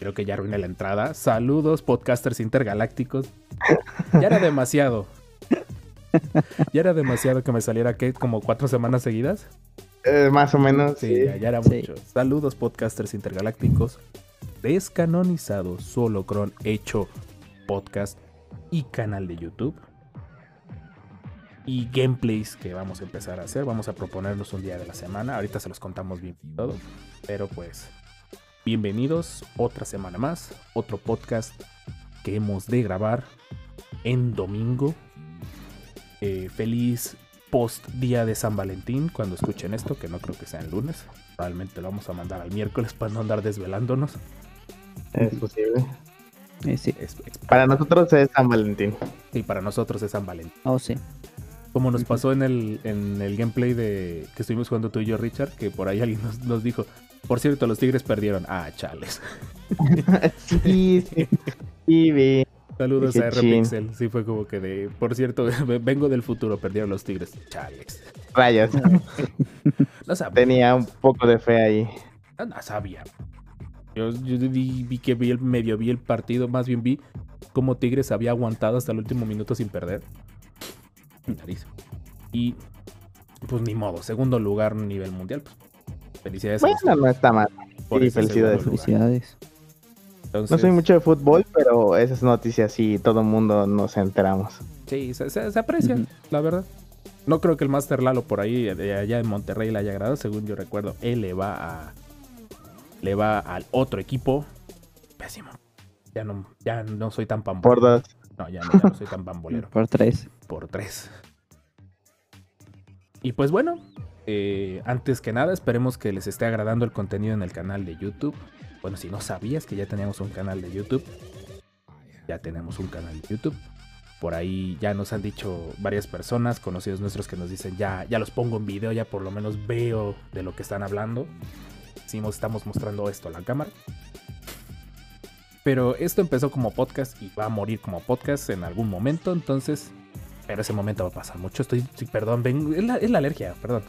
Creo que ya arruiné la entrada. Saludos, podcasters intergalácticos. Ya era demasiado. Ya era demasiado que me saliera, ¿qué? Como cuatro semanas seguidas. Eh, más o menos, Sí, sí. ya, ya era Sí. mucho. Saludos, podcasters intergalácticos. Descanonizados, solo cron hecho podcast y canal de YouTube. Y gameplays que vamos a empezar a hacer. Vamos a proponernos un día de la semana. Ahorita se los contamos bien y todo. Pero pues, bienvenidos otra semana más. Otro podcast que hemos de grabar en domingo. Eh, feliz post día de San Valentín cuando escuchen esto, que no creo que sea el lunes. Probablemente lo vamos a mandar al miércoles para no andar desvelándonos. Es posible. Eh, sí. Es- es- Para nosotros es San Valentín. y para nosotros es San Valentín. Oh, sí. Como nos pasó en el, en el gameplay de que estuvimos jugando tú y yo, Richard, que por ahí alguien nos, nos dijo, por cierto, los Tigres perdieron. Ah, chales. Sí, sí. Sí, vi. Saludos a. R-Pixel. Sí, fue como que de, por cierto, vengo del futuro, perdieron los Tigres. Chales. Rayas. No sabía. Tenía un poco de fe ahí. No sabía. Yo, yo vi, vi que vi el, medio vi el partido, más bien vi cómo Tigres había aguantado hasta el último minuto sin perder. Nariz. Y pues ni modo, segundo lugar a nivel mundial. Pues, felicidades a Bueno, no está mal. por sí, felicidades. Felicidades. Entonces, No soy mucho de fútbol, pero esas noticias sí, todo el mundo nos enteramos. Sí, se, se- se aprecia, la verdad. No creo que el Master Lalo por ahí, de allá en Monterrey, le haya agradado. Según yo recuerdo, él le va a. Le va al otro equipo. Pésimo. Ya no, ya no soy tan pambolero. Por dos. No, ya no, ya no soy tan pambolero. Por tres. por 3. Y pues bueno, eh, antes que nada, esperemos que les esté agradando el contenido en el canal de YouTube. Bueno, si no sabías que ya teníamos un canal de YouTube, ya tenemos un canal de YouTube. Por ahí ya nos han dicho varias personas, conocidos nuestros, que nos dicen ya, ya los pongo en video, ya por lo menos veo de lo que están hablando. Si estamos mostrando esto a la cámara. Pero esto empezó como podcast y va a morir como podcast en algún momento, entonces pero ese momento va a pasar mucho. Estoy, sí, perdón, ven, es la alergia, perdón.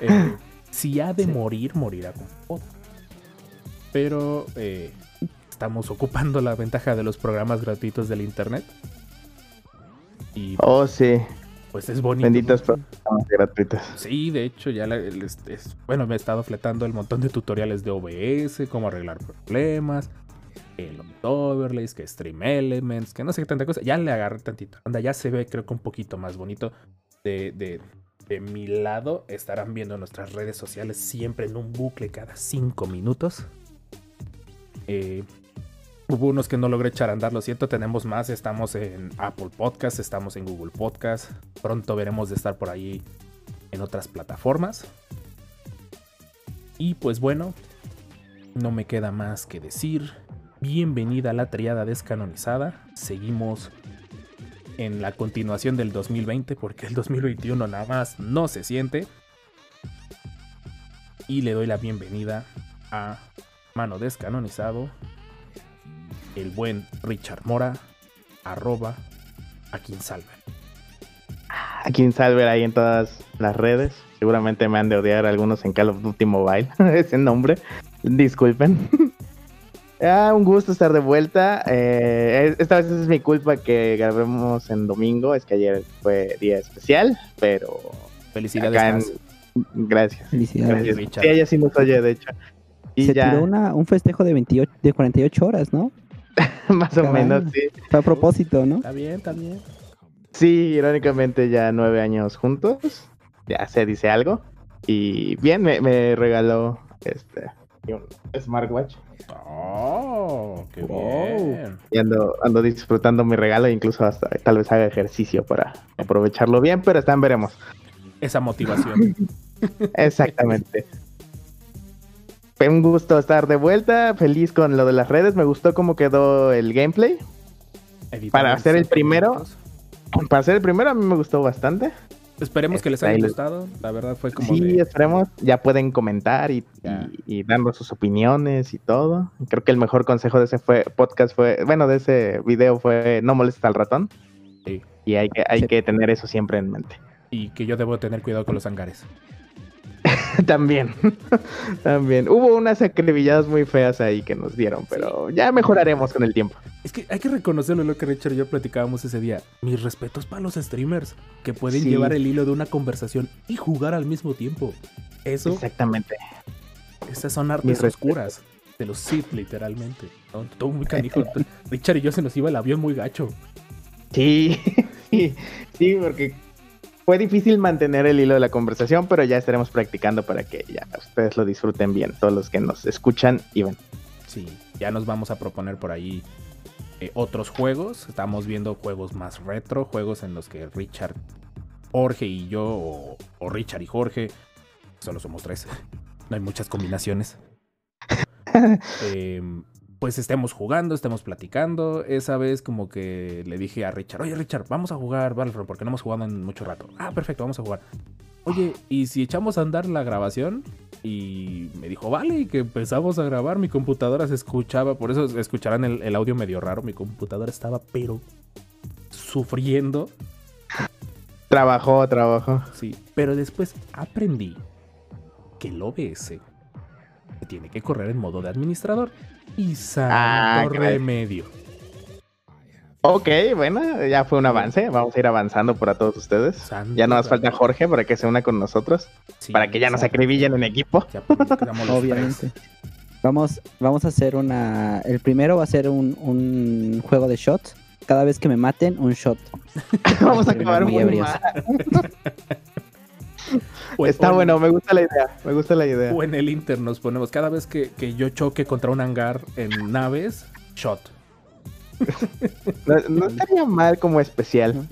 Eh, si ha de Sí. morir, morirá con. Pero eh, estamos ocupando la ventaja de los programas gratuitos del internet. Y Oh, sí. pues es bonito. Benditos programas gratuitos. Sí, de hecho, ya la- el- es- es- bueno, me he estado fletando el montón de tutoriales de OBS, cómo arreglar problemas, los overlays, que Stream Elements, que no sé qué tanta cosa. Ya le agarré tantito. Anda, ya se ve, creo que un poquito más bonito. De, de, de mi lado estarán viendo nuestras redes sociales siempre en un bucle cada cinco minutos. Eh, Hubo unos que no logré echar a andar, lo siento, tenemos más, estamos en Apple Podcast, estamos en Google Podcast, pronto veremos de estar por ahí en otras plataformas. Y pues bueno, no me queda más que decir. Bienvenida a la triada descanonizada. Seguimos en la continuación del 2020 porque el 2021 nada más no se siente. Y le doy la bienvenida a Mano Descanonizado, el buen Richard Mora, arroba a quien salve. Aquí en Salver ahí en todas las redes. Seguramente me han de odiar algunos en Call of Duty Mobile. Ese nombre. Disculpen. Ah, un gusto estar de vuelta. Eh, esta vez es mi culpa que grabemos en domingo. Es que ayer fue día especial, pero Felicidades. acá en... Gracias. Felicidades. Gracias. Sí, ella sí nos oye, de hecho. Y Se ya, tiró una, un festejo de 28, de 48 horas, ¿no? más o menos, sí. Fue a propósito, ¿no? Está bien, está bien. Sí, irónicamente ya nueve años juntos. Ya se dice algo. Y bien, me, me regaló este un smartwatch. Oh, qué Wow. bien. Y ando, ando disfrutando mi regalo, e incluso hasta tal vez haga ejercicio para aprovecharlo bien, pero están veremos. Esa motivación. Exactamente. Fue un gusto estar de vuelta, feliz con lo de las redes, me gustó cómo quedó el gameplay. Para hacer el primero, minutos. Para ser el primero a mí me gustó bastante. Esperemos que les haya gustado. La verdad fue como Sí, de- esperemos, ya pueden comentar y, y, y darnos sus opiniones y todo. Creo que el mejor consejo de ese fue podcast fue, bueno, de ese video fue no molestes al ratón. Sí. Y hay que, hay Sí. que tener eso siempre en mente. y que yo debo tener cuidado con los hangares. También, también. Hubo unas acribilladas muy feas ahí que nos dieron, pero ya mejoraremos con el tiempo. Es que hay que reconocerlo lo que Richard y yo platicábamos ese día. Mis respetos para los streamers que pueden Sí. llevar el hilo de una conversación y jugar al mismo tiempo. Eso, Exactamente. esas son artes oscuras de los Sith, literalmente. ¿no? Todo muy canijo. Richard y yo se nos iba el avión muy gacho. Sí, sí, sí, porque fue difícil mantener el hilo de la conversación, pero ya estaremos practicando para que ya ustedes lo disfruten bien, todos los que nos escuchan y ven. Sí, ya nos vamos a proponer por ahí eh, otros juegos. Estamos viendo juegos más retro, juegos en los que Richard, Jorge y yo, o, o Richard y Jorge, solo somos tres, no hay muchas combinaciones. Em, pues estemos jugando, estemos platicando. Esa vez como que le dije a Richard, oye Richard, vamos a jugar Battlefront porque no hemos jugado en mucho rato. Ah, perfecto, vamos a jugar. Oye, ¿y si echamos a andar la grabación? Y me dijo, vale, y que empezamos a grabar. Mi computadora se escuchaba, por eso escucharán el, el audio medio raro. Mi computadora estaba, pero sufriendo. Trabajó, trabajó. Sí, pero después aprendí que el OBS se tiene que correr en modo de administrador. Y santo Ah, remedio. Ok, bueno, ya fue un avance. Vamos a ir avanzando para todos ustedes. Santo Ya no nos falta. Jorge para que se una con nosotros, Sí, para que ya nos acribillen en equipo. ya Obviamente. Vamos, vamos a hacer una. El primero va a ser un, un juego de shots. Cada vez que me maten, un shot. Vamos a Muy acabar muy ebrios. O- Está o- bueno, me gusta la idea. Me gusta la idea. O en el Inter nos ponemos, cada vez que, que yo choque contra un hangar en naves, shot. No, no estaría mal como especial.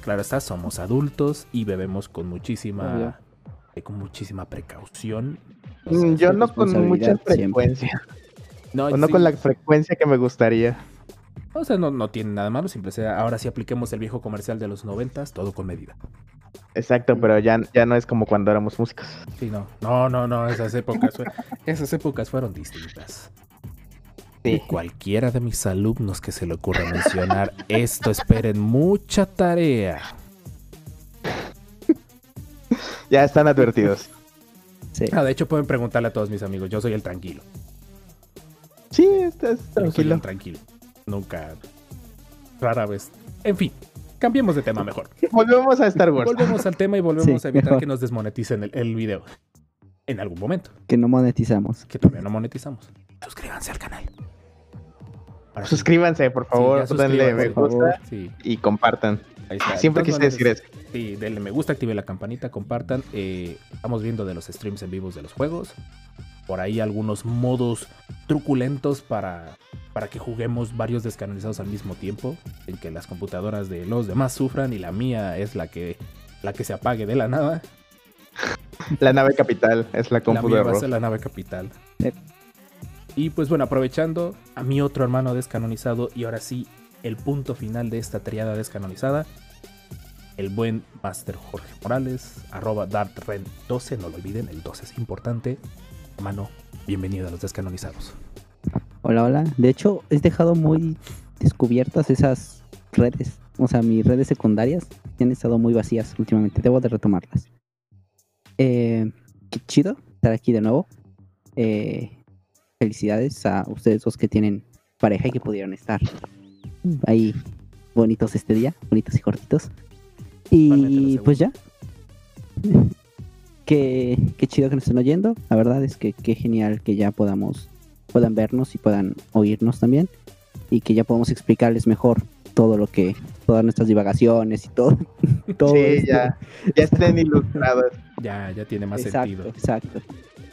Claro está, somos adultos y bebemos con muchísima, eh, con muchísima precaución. Mm, Yo no con mucha frecuencia. No, O no sí, con la frecuencia que me gustaría. o sea, no, no tiene nada malo, siempre sea, ahora sí apliquemos el viejo comercial de los noventas, todo con medida. Exacto, pero ya, ya no es como cuando éramos músicos. Sí, no, no, no, no, esas épocas, fue- esas épocas fueron distintas. Sí. Cualquiera de mis alumnos que se le ocurra mencionar esto, esperen mucha tarea. Ya están advertidos. Sí. Ah, de hecho pueden preguntarle a todos mis amigos, yo soy el tranquilo. Sí, estás Yo soy tranquilo. el tranquilo. Nunca, rara vez. En fin, cambiemos de tema mejor. Volvemos a Star Wars. Volvemos al tema y volvemos Sí, a evitar mejor. que nos desmoneticen el, el video. En algún momento, Que no monetizamos. que todavía no monetizamos. Suscríbanse al canal. Suscríbanse, por Sí, favor, denle me gusta Sí, y compartan. ahí está. Siempre quise decir eso. Sí, denle me gusta, activen la campanita, compartan. Eh, estamos viendo de los streams en vivos de los juegos. Por ahí algunos modos truculentos para, para que juguemos varios descanalizados al mismo tiempo. En que las computadoras de los demás sufran y la mía es la que, la que se apague de la nada. La nave capital es la La compu mía de va a Rob. ser la nave capital. Eh. Y pues bueno, aprovechando a mi otro hermano descanonizado y ahora sí, el punto final de esta triada descanonizada. El buen Master Jorge Morales, arroba DartRen12, no lo olviden, el 12 es importante. Hermano, bienvenido a los descanonizados. Hola, hola. De hecho, he dejado muy descubiertas esas redes. O sea, mis redes secundarias han estado muy vacías últimamente. Debo de retomarlas. Eh, qué chido estar aquí de nuevo. Eh, felicidades a ustedes dos que tienen pareja y que pudieron estar ahí bonitos este día, bonitos y cortitos. Y pues ya. qué, qué chido que nos estén oyendo. La verdad es que qué genial que ya podamos puedan vernos y puedan oírnos también y que ya podamos explicarles mejor todo lo que todas nuestras divagaciones y todo todo Sí, esto. ya, ya estén ilustrados. Ya, ya tiene más exacto sentido. exacto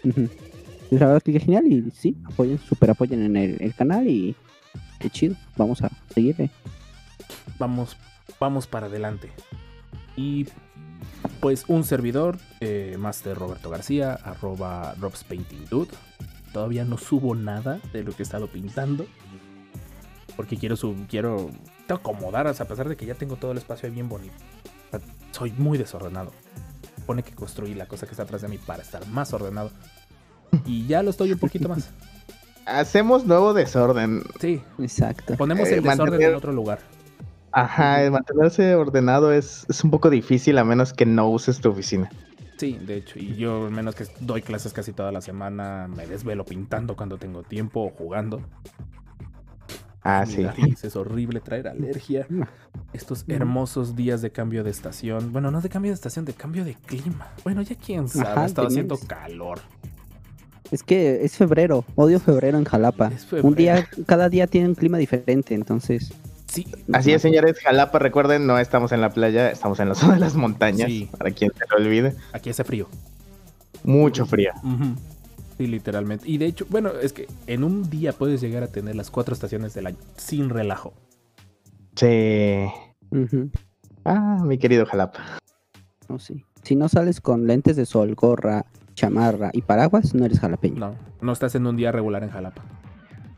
Ujú. Pues la verdad que qué genial y sí apoyen super apoyen en el, el canal y qué chido vamos a seguirle Vamos, vamos para adelante. Y pues un servidor, eh, Master Roberto García, arroba Rob's Painting Dude. Todavía no subo nada de lo que he estado pintando. Porque quiero sub, quiero quiero acomodar, o sea, a pesar de que ya tengo todo el espacio ahí bien bonito. O sea, soy muy desordenado. Pone que construí la cosa que está atrás de mí para estar más ordenado. Y ya lo estoy un poquito más. Hacemos nuevo desorden. Sí, Exacto. ponemos Eh, el desorden mantener- en otro lugar. Ajá, el mantenerse ordenado es, es un poco difícil a menos que no uses tu oficina. Sí, de hecho, y yo al menos que doy clases casi toda la semana, me desvelo pintando cuando tengo tiempo o jugando. Ah, Mi sí. nariz es horrible traer alergia. Estos hermosos días de cambio de estación. Bueno, no de cambio de estación, de cambio de clima. Bueno, ya quién sabe, Ajá, ha estado haciendo calor. Es que es febrero. Odio febrero en Jalapa. Es febrero. Un día, cada día tiene un clima diferente, entonces. Sí, Así es, señores. Jalapa, recuerden, no estamos en la playa, estamos en la zona de las montañas. Sí. Para quien se lo olvide. aquí hace frío. Mucho frío. Sí, literalmente. Y de hecho, bueno, es que en un día puedes llegar a tener las cuatro estaciones del año sin relajo. Sí. Ah, mi querido Jalapa. no, sí. Si no sales con lentes de sol, gorra, chamarra y paraguas, no eres jalapeño. No, no estás en un día regular en Jalapa.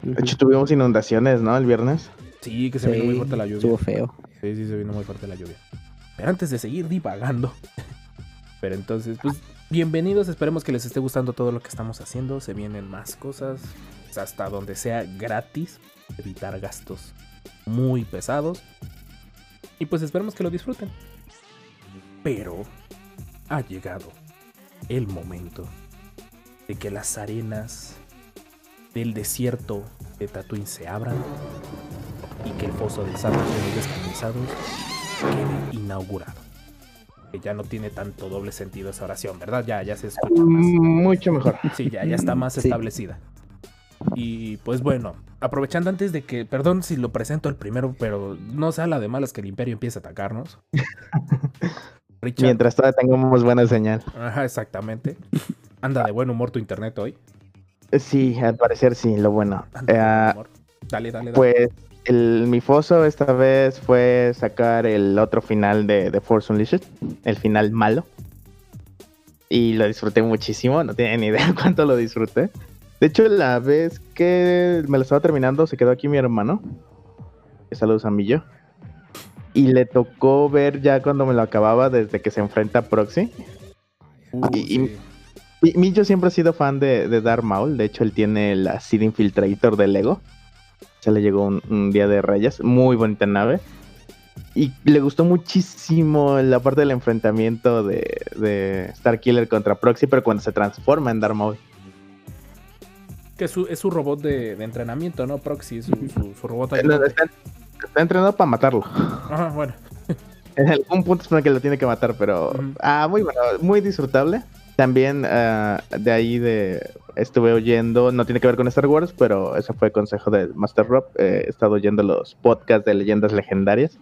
De hecho, tuvimos inundaciones, ¿no? El viernes. Sí, que se vino muy fuerte la lluvia. Estuvo feo. Sí, sí, se vino muy fuerte la lluvia. Pero antes de seguir divagando. Pero entonces, pues, bienvenidos. Esperemos que les esté gustando todo lo que estamos haciendo. Se vienen más cosas. pues, hasta donde sea gratis. Evitar gastos muy pesados. Y pues esperemos que lo disfruten. Pero ha llegado el momento de que las arenas del desierto de Tatooine se abran y que el foso de los Descamisados quede inaugurado. Que ya no tiene tanto doble sentido esa oración, ¿verdad? Ya, ya se escucha más. Mm, Mucho mejor. Sí, ya, ya está más Sí. establecida. Y pues bueno, aprovechando antes de que, perdón si lo presento el primero, pero no sea la de malas que el imperio empiece a atacarnos. Richard, Mientras todavía tengamos buena señal. ajá, exactamente. Anda de buen humor tu internet hoy. Sí, al parecer sí, lo bueno. Eh, humor. Dale, dale, dale. Pues el, mi foso esta vez fue sacar el otro final de, de Force Unleashed, el final malo. Y lo disfruté muchísimo, no tienen ni idea cuánto lo disfruté. De hecho, la vez que me lo estaba terminando, se quedó aquí mi hermano. Saludos a Millo. Y le tocó ver ya cuando me lo acababa, desde que se enfrenta a Proxy. Uh, y- sí. Mi- Millo siempre ha sido fan de, de Darth Maul. De hecho, él tiene la Seed Infiltrator de Lego. Se le llegó un, un día de rayas. Muy bonita nave. Y le gustó muchísimo la parte del enfrentamiento de, de Starkiller contra Proxy, pero cuando se transforma en Darth Maul. Que es su, es su robot de, de entrenamiento, ¿no? Proxy, es su, su, su robot. Está, está entrenado para matarlo. Ajá, bueno. En algún punto es que lo tiene que matar, pero ah, muy bueno, muy disfrutable. También ah, de ahí de estuve oyendo, no tiene que ver con Star Wars, pero ese fue consejo de Master Rob. eh, he estado oyendo los podcasts de leyendas legendarias.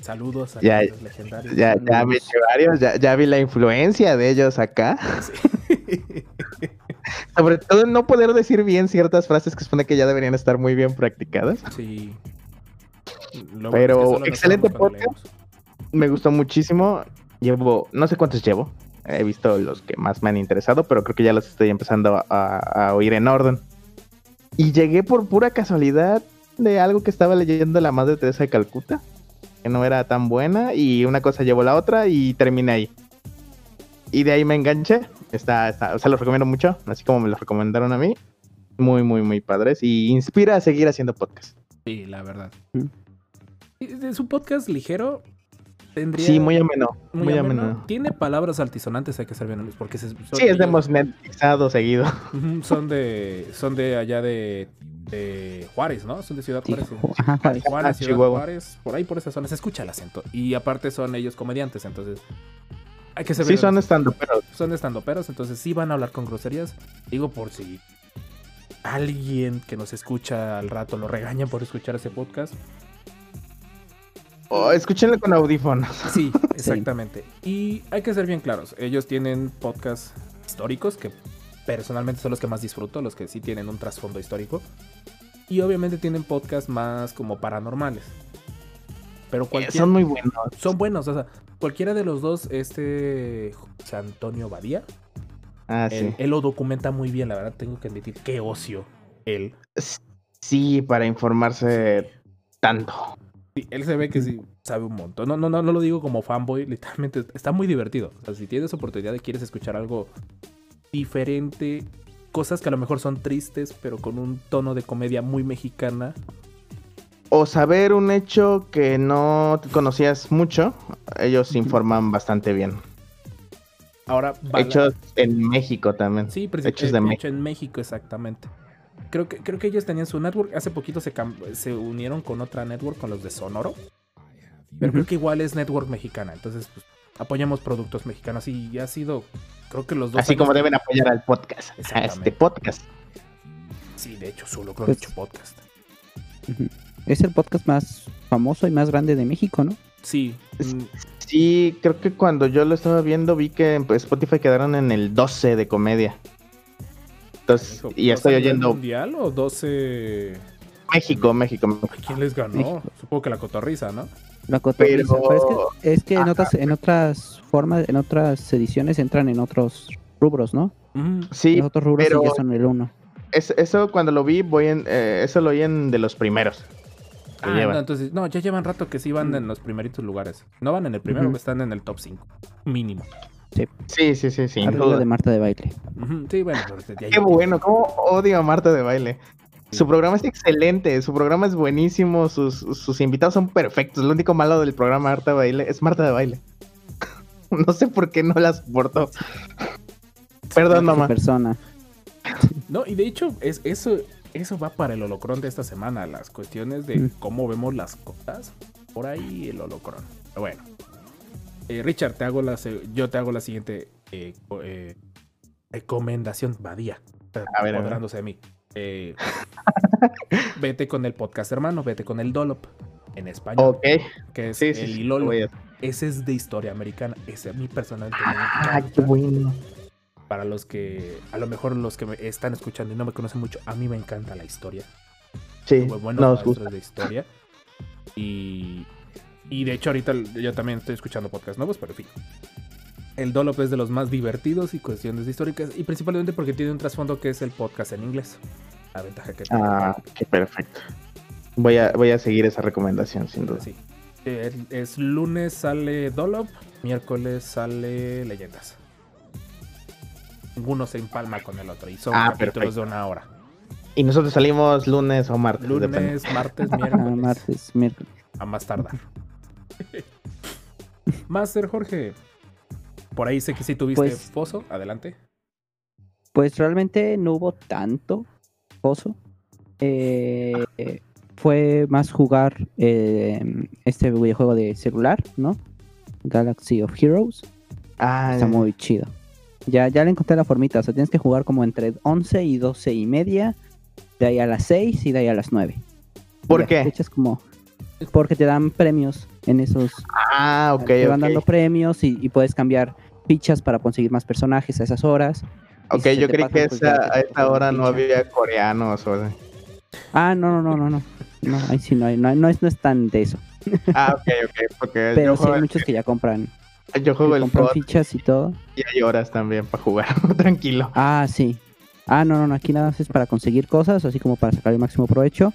Saludos a Ya- los legendarios. Ya, ya me eché varios, ya, ya vi la influencia de ellos acá. Sobre todo no poder decir bien ciertas frases que supone que ya deberían estar muy bien practicadas. Sí. Lo bueno Pero es que excelente podcast. Me gustó muchísimo. Llevo, no sé cuántos llevo. He visto los que más me han interesado, pero creo que ya los estoy empezando a, a- a oír en orden. Y llegué por pura casualidad de algo que estaba leyendo la Madre Teresa de Calcuta, que no era tan buena, y una cosa llevó la otra y terminé ahí. Y de ahí me enganché. Está, está, o sea, los recomiendo mucho, así como me los recomendaron a mí. Muy, muy, muy padres. Y inspira a seguir haciendo podcast. Sí, la verdad. Mm. Es un podcast ligero. Tendría Sí, muy ameno. muy Muy, ameno. ameno. Tiene palabras altisonantes, hay que ser bien porque se- son, Sí, es de monetizado seguido. Son de son de allá de, de Juárez, ¿no? Son de Ciudad Juárez. sí. jo- ajá, Juárez. Juárez, Ah, Ciudad. Juárez, por ahí por esa zona se escucha el acento. Y aparte son ellos comediantes, entonces hay que ser Sí, son estando, pero son estandoperos, entonces sí van a hablar con groserías. Digo por si alguien que nos escucha al rato lo regañan por escuchar ese podcast. Oh, escúchenlo con audífonos. Sí, exactamente. Y hay que ser bien claros, ellos tienen podcasts históricos que personalmente son los que más disfruto, los que sí tienen un trasfondo histórico. Y obviamente tienen podcasts más como paranormales. pero Eh, cualquier, Son muy buenos. son buenos, o sea, cualquiera de los dos, este José Antonio Badía, Ah, él, sí. él lo documenta muy bien, la verdad tengo que admitir, qué ocio él. Sí, para informarse tanto. Sí, él se ve que sí sabe un montón. No, no, no, no lo digo como fanboy, literalmente está muy divertido. O sea, si tienes oportunidad de quieres escuchar algo diferente, cosas que a lo mejor son tristes, pero con un tono de comedia muy mexicana. O saber un hecho que no conocías mucho, ellos informan bastante bien. Ahora Hechos en México también. Sí, hechos de hecho México. en México, exactamente. Creo que, creo que ellos tenían su network. Hace poquito se, se unieron con otra network, con los de Sonoro. Pero creo que igual es network mexicana. Entonces, pues, apoyamos productos mexicanos. Y ha sido, creo que los dos. Así años como que- deben apoyar al podcast. A Exactamente. este podcast. Sí, de hecho, solo creo que hecho podcast. Es el podcast más famoso y más grande de México, ¿no? Sí. Mm, Sí, creo que cuando yo lo estaba viendo vi que en Spotify quedaron en el 12 de comedia. Entonces, hijo, y ¿12 estoy oyendo mundial o 12? México, México. ¿A quién les ganó? México. Supongo que la cotorriza, ¿no? La cotorriza. Pero- Pero es que, es que en otras, en otras formas, en otras ediciones entran en otros rubros, ¿no? Mm, Sí, Los otros rubros pero- sí ya son el uno. es- eso cuando lo vi, voy en, eh, eso lo oí en de los primeros. Ah, no, entonces, no, ya llevan rato que sí van en los primeritos lugares. No van en el primero, están en el top 5. Mínimo. Sí, sí, sí, sin duda. de Marta de baile. Sí, bueno, Qué bueno, cómo odio a Marta de baile. Sí. Su programa es excelente, su programa es buenísimo, sus, sus invitados son perfectos. Lo único malo del programa Marta de baile es Marta de baile. no sé por qué no la soporto. Perdón, mamá. persona. No, y de hecho, es, eso, eso va para el holocrón de esta semana. Las cuestiones de Mm. cómo vemos las cosas. Por ahí el holocrón. Pero bueno. Eh, Richard, te hago la, yo te hago la siguiente eh, eh, recomendación. Badía. A ver, a ver. apoderándose de mí. Eh, vete con el podcast hermano, vete con el Dolop. En español. Ok, Que es sí, sí, el sí, Ilolo. a- Ese es de historia americana. Ese a mí personalmente me Ah, qué bueno. Para los que, a lo mejor los que me están escuchando y no me conocen mucho, a mí me encanta la historia. Sí, Tuve buenos nos gusta. de historia. Y, y de hecho ahorita yo también estoy escuchando podcasts nuevos, pero en fin. El Dolop es de los más divertidos y cuestiones históricas. Y principalmente porque tiene un trasfondo que es el podcast en inglés. La ventaja que tiene. Ah, qué perfecto. Voy a, voy a seguir esa recomendación, sin duda. Sí. El- es lunes sale Dolop, miércoles sale Leyendas. Ninguno se empalma con el otro y son Ah, capítulos perfecto. de una hora. Y nosotros salimos lunes o martes. depende. Lunes, martes, miércoles. martes, miércoles. A más tardar. Master Jorge. Por ahí sé que sí tuviste Pues- pozo. Adelante. Pues realmente no hubo tanto pozo. Eh, fue más jugar eh, este videojuego de celular, ¿no? Galaxy of Heroes. Ah, Está muy chido. Ya, ya le encontré la formita. O sea, tienes que jugar como entre 11 y 12 y media. De ahí a las 6 y de ahí a las 9. ¿Por Ya, qué? como... Porque te dan premios en esos... Ah, ok, te van dando premios y, y puedes cambiar fichas para conseguir más personajes a esas horas. Ok, si yo creí que pues esa, a esta hora no había coreanos o... Ah, no, no, no, no, no. Ahí sí no hay, no, no es, no es tan de eso. Ah, ok, ok, porque Pero sí hay muchos que ya compran, yo juego que el compran fichas y todo. y hay horas también para jugar, tranquilo. Ah, sí. Ah, no, no, no, aquí nada más es para conseguir cosas, así como para sacar el máximo provecho.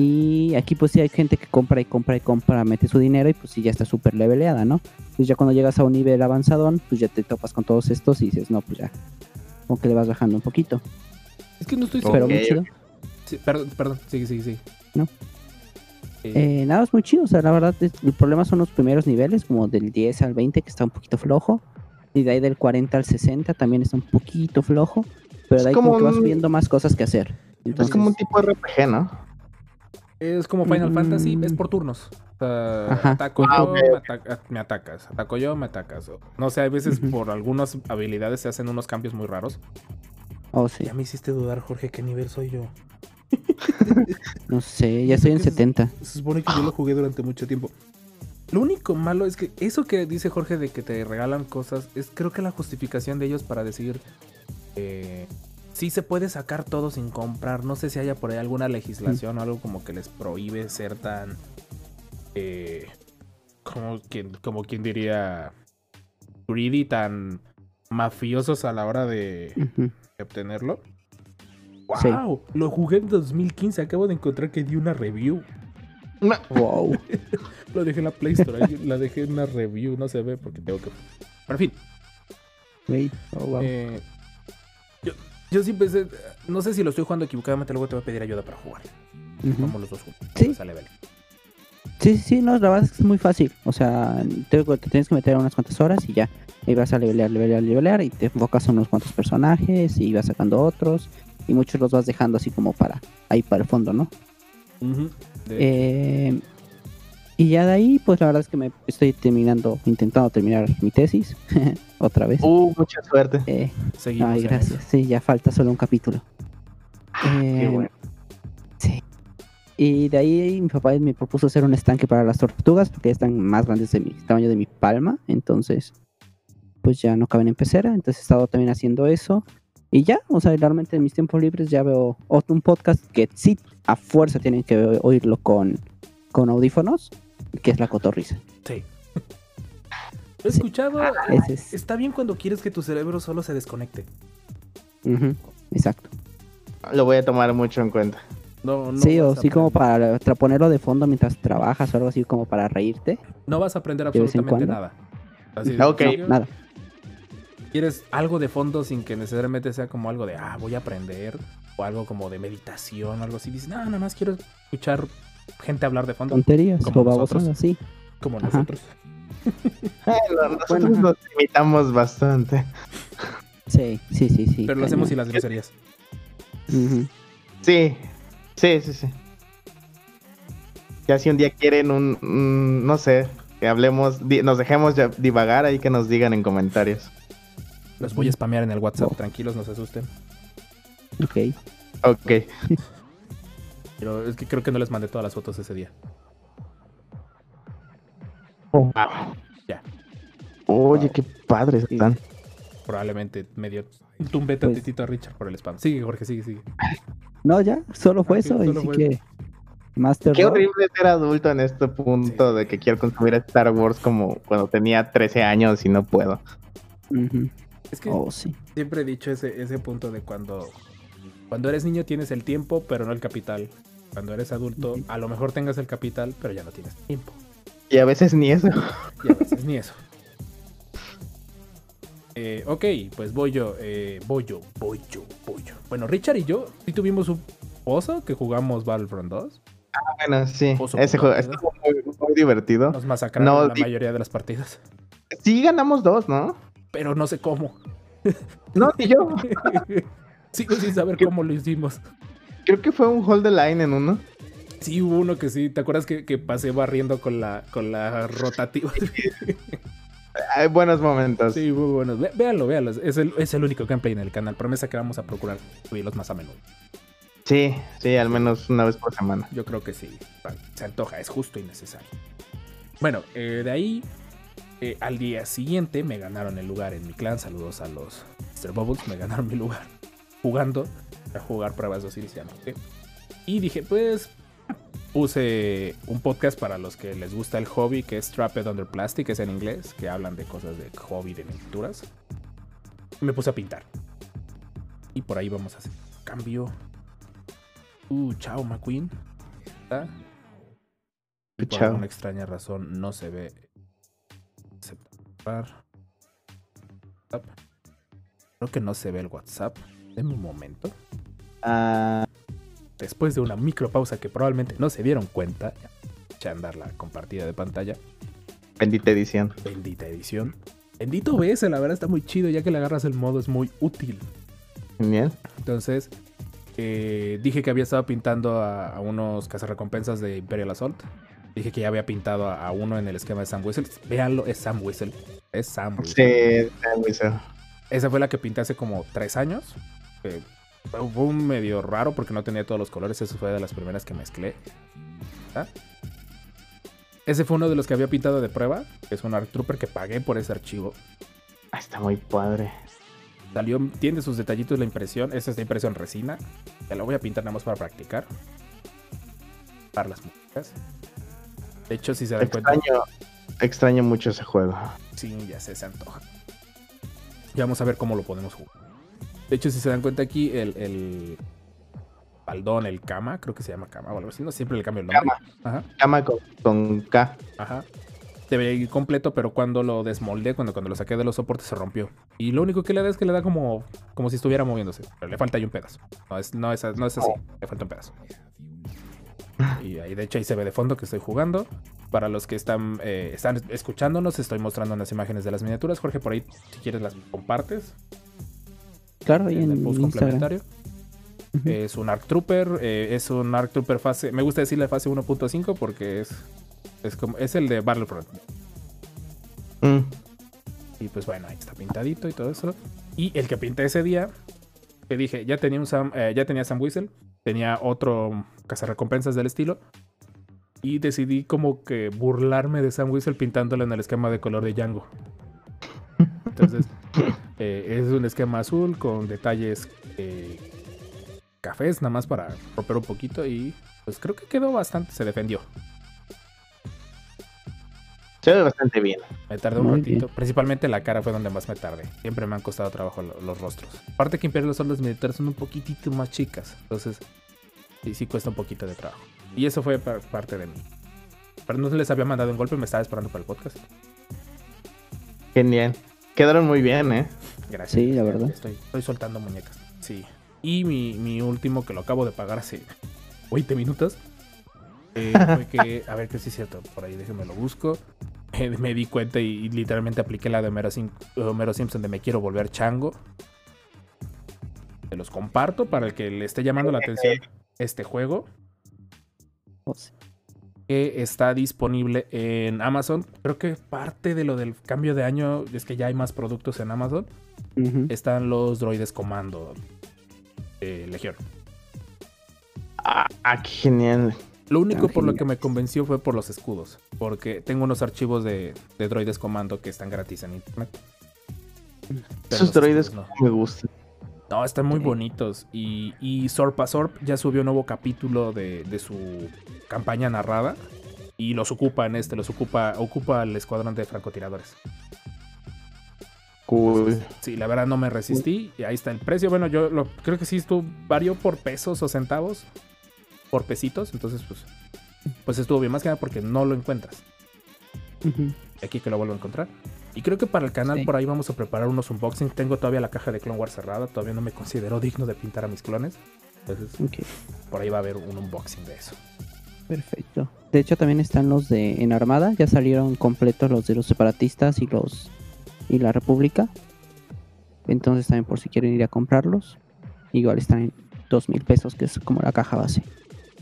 Y aquí pues sí hay gente que compra y compra y compra, mete su dinero y pues sí ya está súper leveleada, ¿no? Entonces ya cuando llegas a un nivel avanzadón, pues ya te topas con todos estos y dices, no, pues ya, como que le vas bajando un poquito. Es que no estoy Pero Ok, muy chido. Sí, perdón, perdón. Sigue, sigue, sigue. No. Eh, Eh, nada, es muy chido. O sea, la verdad, es- el problema son los primeros niveles, como del 10 al 20, que está un poquito flojo. Y de ahí del 40 al 60 también está un poquito flojo. Pero de ahí como como que vas viendo más cosas que hacer. es como un tipo de RPG, ¿no? Es como Final Fantasy, es mm. por turnos. O sea, ataco Ah, yo, me, ataca- me atacas. Ataco yo, me atacas. O- No sé, a veces por algunas habilidades se hacen unos cambios muy raros. Oh, sí. Ya me hiciste dudar, Jorge, ¿qué nivel soy yo? No sé, ya estoy en que es- 70. Se supone que yo lo jugué durante mucho tiempo. Lo único malo es que eso que dice Jorge de que te regalan cosas es creo que la justificación de ellos para decir eh, sí se puede sacar todo sin comprar. No sé si haya por ahí alguna legislación o algo como que les prohíbe ser tan eh, como quien, como quien diría, greedy, tan mafiosos a la hora de, obtenerlo. Sí. ¡Wow! Lo jugué en 2015. Acabo de encontrar que di una review. No, Wow. Lo dejé en la Play Store. ahí la dejé en una review. No se ve porque tengo que. Pero en fin. Güey, oh, wow. eh, yo, sí pensé. No sé si lo estoy jugando equivocadamente. Luego te voy a pedir ayuda para jugar. Ujú. Vamos los dos juntos. Sí. Sale, vale. Sí, sí, no, la verdad es que es muy fácil. O sea, te, te tienes que meter unas cuantas horas y ya. Y vas a levelear, levelear, levelear y te enfocas en unos cuantos personajes y vas sacando otros. Y muchos los vas dejando así como para ahí para el fondo, ¿no? De- Eh, y ya de ahí, pues la verdad es que me estoy terminando, intentando terminar mi tesis otra vez. Uh, mucha suerte. Eh, seguimos ay, gracias. Sí, ya falta solo un capítulo. Qué Eh, bueno. Sí. Y de ahí mi papá me propuso hacer un estanque para las tortugas porque están más grandes de mi tamaño de mi palma. Entonces, pues ya no caben en pecera. Entonces he estado también haciendo eso. Y ya, o sea, realmente en mis tiempos libres ya veo otro un podcast que sí a fuerza tienen que oírlo con, con audífonos, que es La Cotorrisa. Sí. Lo he Sí. escuchado. Ese es. Está bien cuando quieres que tu cerebro solo se desconecte. Exacto. Lo voy a tomar mucho en cuenta. No, no sí, o sí como para ponerlo de fondo mientras trabajas o algo así como para reírte. No vas a aprender absolutamente nada. Así, Ok. ¿en serio? Nada. ¿Quieres algo de fondo sin que necesariamente sea como algo de, ah, voy a aprender? O algo como de meditación o algo así. Dices, no, nada más quiero escuchar gente hablar de fondo. Tonterías Como nosotros. sí. Como Ajá. nosotros. Bueno, nosotros Bueno, nos limitamos bastante. Sí, sí, sí, sí. Pero lo hacemos sin cañón. las groserías. Sí, sí, sí, sí. Ya si un día quieren un, un- no sé, que hablemos, di- nos dejemos ya divagar ahí que nos digan en comentarios. Los voy a spamear en el WhatsApp, Oh. tranquilos, no se asusten. Ok. Ok. Pero es que creo que no les mandé todas las fotos ese día. Ya. Oye, Wow. qué padres están. Probablemente medio tumbé Pues- tantitito a Richard por el spam. Sigue, Jorge, sigue, sigue. No, ya, solo fue Ah, eso. sí, y solo sí fue que. Master Qué horrible ser adulto en este punto de que quiero consumir Star Wars como cuando tenía 13 años y no puedo. Es que Oh, sí. siempre he dicho ese, ese punto de cuando, cuando eres niño tienes el tiempo, pero no el capital. Cuando eres adulto, a lo mejor tengas el capital, pero ya no tienes tiempo. Y a veces ni eso. Y a veces ni eso. Eh, ok, pues voy yo, eh, voy yo, voy yo, voy yo. Bueno, Richard y yo sí tuvimos un pozo que jugamos Battlefront 2. Bueno, sí. Ese juego estuvo muy, muy divertido. Nos masacraron No, la mayoría de las partidas. Sí ganamos dos, ¿no? Pero no sé cómo. No, ni yo. Sigo sin saber cómo lo hicimos. Creo que fue un hold the line en uno. Sí, hubo uno que sí. ¿Te acuerdas que, que pasé barriendo con la, con la rotativa? Hay buenos momentos. Sí, muy buenos. Ve- véanlo, véanlo. Es el, es el único gameplay en el canal. Promesa que vamos a procurar subirlos más a menudo. Sí, sí, al menos una vez por semana. Yo creo que sí. Se antoja, es justo y necesario. Bueno, eh, de ahí eh, al día siguiente me ganaron el lugar en mi clan. Saludos a los Mr. Bubbles. Me ganaron mi lugar jugando a jugar pruebas de Osiris. ya no sé. Y dije, pues puse un podcast para los que les gusta el hobby, que es Trapped Under Plastic, es en inglés, que hablan de cosas de hobby, de pinturas. Me puse a pintar. Y por ahí vamos a hacer cambio. Uh, chao, McQueen. ¿Está? Y por Chao. alguna extraña razón no se ve. Creo que no se ve el WhatsApp. Denme un momento. Ah, Después de una micropausa que probablemente no se dieron cuenta, eché a andar la compartida de pantalla. bendita edición. Bendita edición. Bendito OBS, la verdad está muy chido, ya que le agarras el modo, es muy útil. Genial. Entonces, eh, dije que había estado pintando a, a unos cazarrecompensas de Imperial Assault. Dije que ya había pintado a, a uno en el esquema de Sam Whistle. Véanlo, es Sam Whistle. Es Sam Whistle. Sí, muy feo. Esa fue la que pinté hace como tres años. Eh, fue un medio raro porque no tenía todos los colores. Esa fue de las primeras que mezclé. ¿Ah? Ese fue uno de los que había pintado de prueba. Es un Art Trooper que pagué por ese archivo. Ah, Está muy padre. Salió, tiene sus detallitos la impresión. Esa es la impresión resina. Ya la voy a pintar nada más para practicar. Para las músicas. De hecho, si se dan cuenta. Extraño, Extraño mucho ese juego. Sí, ya sé, se antoja. Ya vamos a ver cómo lo podemos jugar. De hecho, si se dan cuenta aquí, el, el baldón, el Kama, creo que se llama Kama o algo así, no siempre le cambio el nombre. Ajá, Cama con, con K. ajá. Debería ir completo, pero cuando lo desmoldé, cuando, cuando lo saqué de los soportes, se rompió. Y lo único que le da es que le da como, como si estuviera moviéndose. Pero le falta ahí un pedazo. No es, no es, no es así, le falta un pedazo. Y ahí, de hecho, ahí se ve de fondo que estoy jugando. Para los que están, eh, están escuchándonos, estoy mostrando unas imágenes de las miniaturas. Jorge, por ahí, si quieres, las compartes Claro, ahí en el post complementario. Es un Arc Trooper, eh, es un Arc Trooper fase, me gusta decirle fase 1.5 porque es, es, como, es el de Battlefront. Mm. Y pues bueno, ahí está pintadito y todo eso. Y el que pinté ese día, que dije, ya tenía un Sam, eh, ya tenía Sam Whistle, tenía otro cazarrecompensas del estilo. Y decidí como que burlarme de Sam Whistle pintándolo en el esquema de color de Django. Entonces, eh, es un esquema azul con detalles eh, cafés, nada más para romper un poquito. Y pues creo que quedó bastante, se defendió. Se ve bastante bien. Me tardé un Muy ratito. Principalmente la cara fue donde más me tardé. Siempre me han costado trabajo lo- los rostros. Aparte que Imperial Sol las militares son un poquitito más chicas. Entonces, sí, sí cuesta un poquito de trabajo. Y eso fue par- parte de mí. Pero no les había mandado un golpe, me estaba esperando para el podcast. Genial. Quedaron muy bien, ¿eh? Gracias. Sí, la verdad. Estoy, estoy soltando muñecas. Sí. Y mi, mi último, que lo acabo de pagar hace 20 minutos, eh, fue que, a ver que sí es cierto, por ahí déjenme lo busco. Eh, me di cuenta y, y literalmente apliqué la de Homero, Sim- Homero Simpson de me quiero volver chango. Se los comparto para el que le esté llamando la atención este juego Oh, sí. Que está disponible en Amazon. Creo que parte de lo del cambio de año es que ya hay más productos en Amazon. Están los droides comando de Legión. Ah, ah, qué genial. Lo único por lo que me convenció fue por los escudos. Porque tengo unos archivos de, de droides comando que están gratis en internet. Pero Esos droides escudos me gustan. No, no, están muy Sí. bonitos. Y, y Sorpa Sorp ya subió un nuevo capítulo de, de su campaña narrada. Y los ocupa en este, los ocupa, ocupa el escuadrón de francotiradores. Cool. Sí, la verdad no me resistí. Y ahí está el precio. Bueno, yo lo, creo que sí estuvo, varió por pesos o centavos. Por pesitos. Entonces, pues, pues estuvo bien. Más que nada porque no lo encuentras. Ujú. Aquí que lo vuelvo a encontrar. Y creo que para el canal Sí. por ahí vamos a preparar unos unboxing. Tengo todavía la caja de Clone Wars cerrada. Todavía no me considero digno de pintar a mis clones. Entonces, por ahí va a haber un unboxing de eso. Perfecto. De hecho, también están los de en Armada. Ya salieron completos los de los separatistas y los y la República. Entonces también por si quieren ir a comprarlos. Igual están en dos mil pesos, que es como la caja base.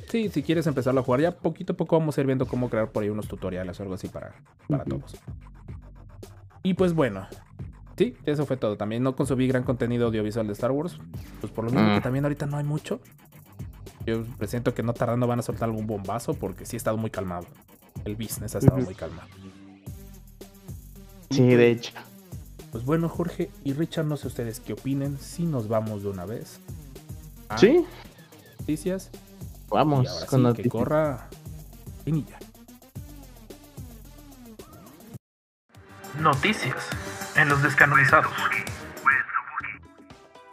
Sí, si quieres empezarlo a jugar, ya poquito a poco vamos a ir viendo cómo crear por ahí unos tutoriales o algo así para, para todos. Y pues bueno, sí, eso fue todo. También no consumí gran contenido audiovisual de Star Wars. Pues por lo mismo Mm. que también ahorita no hay mucho. Yo presiento que no tardando van a soltar algún bombazo porque sí ha estado muy calmado. El business ha estado muy calmado. Sí, de hecho. Pues bueno, Jorge y Richard, no sé ustedes qué opinen. Si nos vamos de una vez. a Sí, Noticias. vamos y ahora con sí, que noticias. corra. Pinilla. Noticias en los descanonizados.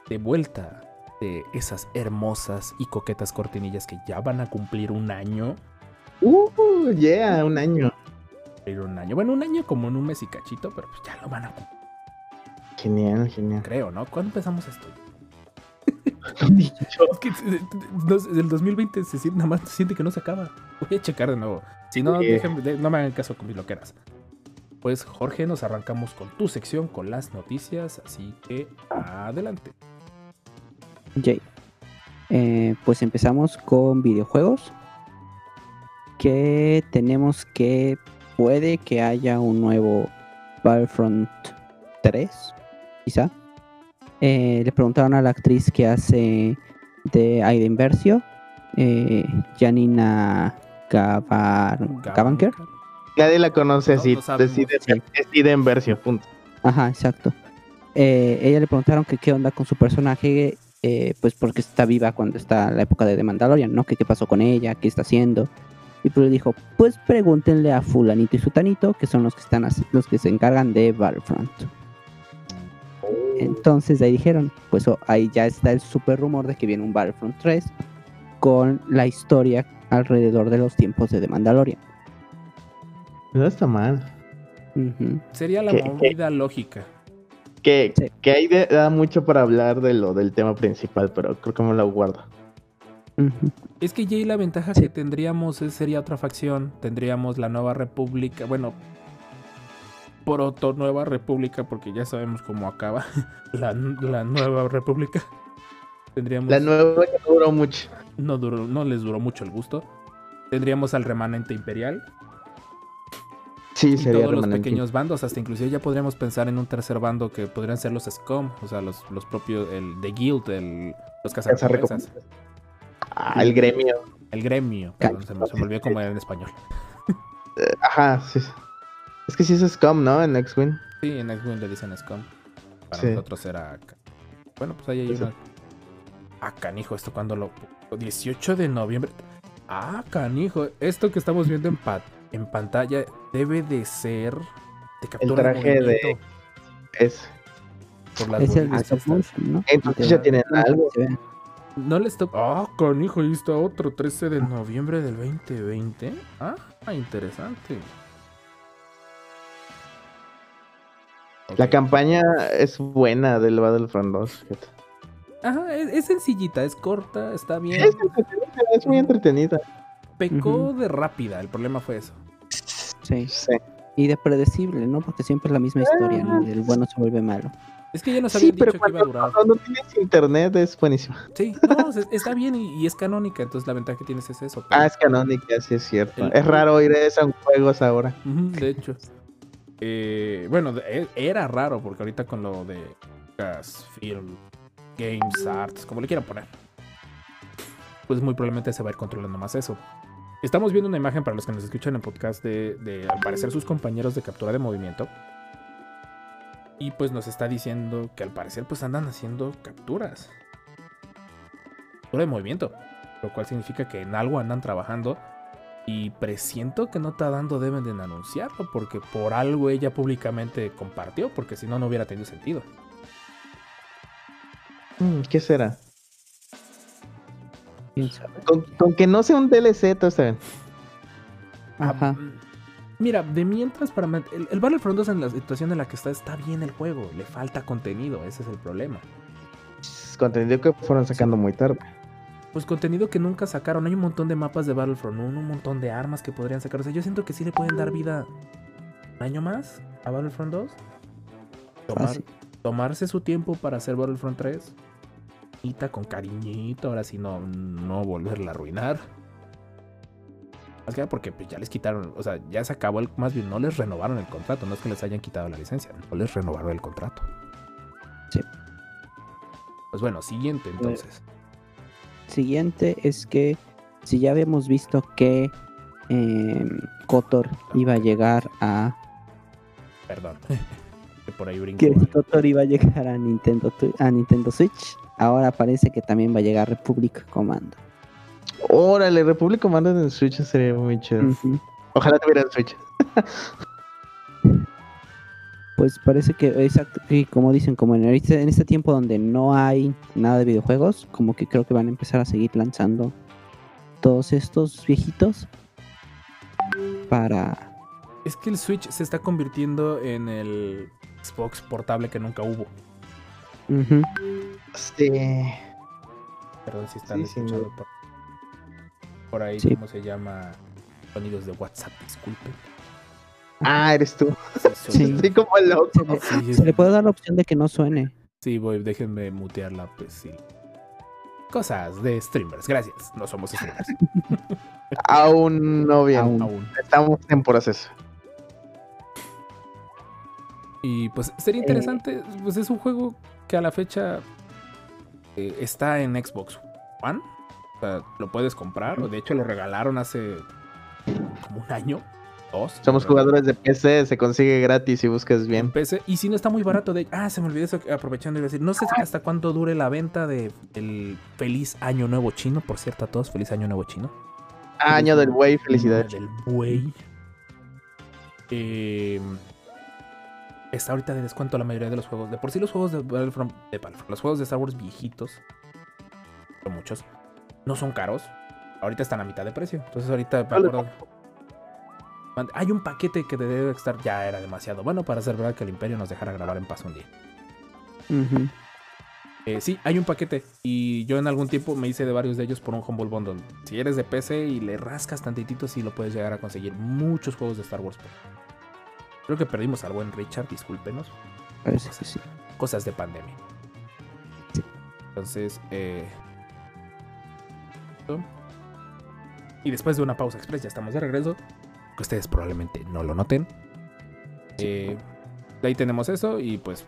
de vuelta de esas hermosas y coquetas cortinillas que ya van a cumplir un año. Uh, yeah, un año. Un año. Bueno, un año como en un mes y cachito, pero pues ya lo van a cumplir, Genial, genial. creo, ¿no? ¿Cuándo empezamos esto? Es que eh, sé, el 2020 se siente, nada más se siente que no se acaba. Voy a checar de nuevo. Si no, déjenme- no me hagan caso con mis loqueras. Pues Jorge, nos arrancamos con tu sección, con las noticias, así que adelante. Jay. Eh, pues empezamos con videojuegos. Que tenemos que puede que haya un nuevo Battlefront 3, quizá. Eh, le preguntaron a la actriz que hace de Aiden Versio, eh, Janina Gavar- Gavanker. Nadie la conoce No, así. no decide, Sí. decide en versión, punto. Ajá, exacto. Eh, ella le preguntaron que qué onda con su personaje, eh, pues porque está viva cuando está la época de The Mandalorian, ¿no? Que qué pasó con ella, qué está haciendo. Y pues le dijo, pues pregúntenle a fulanito y sutanito, que son los que están así- los que se encargan de Battlefront. Entonces de ahí dijeron, pues oh, ahí ya está el super rumor de que viene un Battlefront 3 con la historia alrededor de los tiempos de The Mandalorian. No está mal. Sería la ¿Qué- qué? movida lógica. Que, Sí. que ahí de- da mucho para hablar de lo del tema principal, pero creo que me lo guardo. Es que Jay, la ventaja Sí. que tendríamos es- sería otra facción. Tendríamos la nueva república. Bueno, proto nueva república, porque ya sabemos cómo acaba la, la nueva república. Tendríamos. La nueva que no duró mucho. no, duró, no les duró mucho el gusto. Tendríamos al remanente imperial Sí, y sería todos los pequeños bandos. Hasta inclusive ya podríamos pensar en un tercer bando que podrían ser los SCOM, o sea, los, los propios, el de Guild, el, los cazarrecompensas. Ah, el gremio. El gremio. Perdón, se, me, se me olvidó cómo era en español. Eh, Ajá, sí. Es que sí es Scum, ¿no? En X-Wing. Sí, en X-Wing le dicen SCOM. Para Sí. nosotros era. Bueno, pues ahí hay una. Ah, canijo, esto cuando lo. 18 de noviembre. Ah, canijo. Esto que estamos viendo en, pa- en pantalla debe de ser. De captura traje de- Es. por las Es el de bolitas stop estas. motion, ¿no? Entonces ya tienen algo. No le stop. Ah, canijo, ahí está otro 13 de noviembre del 2020. Ah, interesante. La campaña es buena del Battlefront 2. fíjate. Ajá, es, es sencillita, es corta, está bien. Es, entretenida, es muy entretenida. Pecó de rápida, el problema fue eso. Sí. Sí. Y de predecible, ¿no? Porque siempre es la misma historia, ¿no? El bueno se vuelve malo. Es que ya nos Sí, habían pero dicho que iba a cuando, durar. cuando tienes internet es buenísimo. Sí, no, es- está bien y, y es canónica, entonces la ventaja que tienes es eso. pero- Ah, es canónica, sí es cierto. El- Es raro oír eso en juegos ahora. De hecho. Eh, bueno, e- era raro porque ahorita con lo de Lucasfilm, Games, Arts, como le quieran poner, pues muy probablemente se va a ir controlando más eso. Estamos viendo una imagen para los que nos escuchan en podcast de, al parecer, sus compañeros de captura de movimiento. Y pues nos está diciendo que al parecer pues andan haciendo capturas. Captura de movimiento. Lo cual significa que en algo andan trabajando. Y presiento que no está dando deben de anunciarlo. Porque por algo ella públicamente compartió. Porque si no, no hubiera tenido sentido. Mm, ¿Qué será? Con, con que no sea un DLC, todo está bien. Ajá. Mm, Mira, de mientras para el, el Battlefront 2 en la situación en la que está está bien el juego, le falta contenido, ese es el problema. Contenido que fueron sacando muy tarde. Pues contenido que nunca sacaron, hay un montón de mapas de Battlefront 1, un montón de armas que podrían sacar, o sea, yo siento que sí le pueden dar vida un año más a Battlefront 2. Tomar- Fácil. tomarse su tiempo para hacer Battlefront 3. Bonita, con cariñito, ahora sí no, no volverla a arruinar. Más que porque pues, ya les quitaron, o sea, ya se acabó el, más bien no les renovaron el contrato, no es que les hayan quitado la licencia, no les renovaron el contrato. Sí. Pues bueno, siguiente entonces. Siguiente es que si ya habíamos visto que em, Kotor iba a llegar a Perdón. por ahí brinco. que Kotor iba a llegar a Nintendo a Nintendo Switch, ahora parece que también va a llegar Republic Commando. Órale, Republic Commando en Switch sería muy chido. Ojalá tuviera el Switch. Pues parece que, exacto, y como dicen, como en este, en este tiempo donde no hay nada de videojuegos, como que creo que van a empezar a seguir lanzando todos estos viejitos para... Es que el Switch se está convirtiendo en el Xbox portable que nunca hubo. Ujú. Sí. Perdón si están Sí, escuchando por, por ahí, Sí. ¿cómo se llama? Sonidos de WhatsApp, disculpen. Ah, eres tú. Sí. Estoy como loco. Se se le puede dar la opción de que no suene. Sí, voy, déjenme mutearla, pues sí. Cosas de streamers, gracias. No somos streamers Aún no bien. Aún. aún. Estamos en proceso. Y pues sería interesante, pues es un juego que a la fecha eh, está en Xbox One. O sea, lo puedes comprar, o de hecho lo regalaron hace como un año, dos. Somos jugadores de PC, se consigue gratis si buscas en bien. PC. Y si no está muy barato, de ah, se me olvidó eso, aprovechando y decir, no sé hasta cuándo dure la venta de el feliz año nuevo chino. Por cierto, a todos, feliz año nuevo chino. Año del buey, felicidades. Del buey. Eh, está ahorita de descuento la mayoría de los juegos. De por sí los juegos de Battlefront, de Battlefront, los juegos de Star Wars viejitos, son muchos, no son caros. Ahorita están a mitad de precio. Entonces ahorita me acuerdo. Hay un paquete que debe estar ya era demasiado bueno para hacer verdad que el Imperio nos dejara grabar en paz un día. Eh, sí, hay un paquete y yo en algún tiempo me hice de varios de ellos por un Humble Bundle. Si eres de PC y le rascas tantitito, sí lo puedes llegar a conseguir. Muchos juegos de Star Wars. Creo que perdimos al buen Richard, discúlpenos. Parece que sí. Cosas de pandemia. Sí. Entonces, eh... Y después de una pausa express ya estamos de regreso. Que ustedes probablemente no lo noten. Eh, de ahí tenemos eso y pues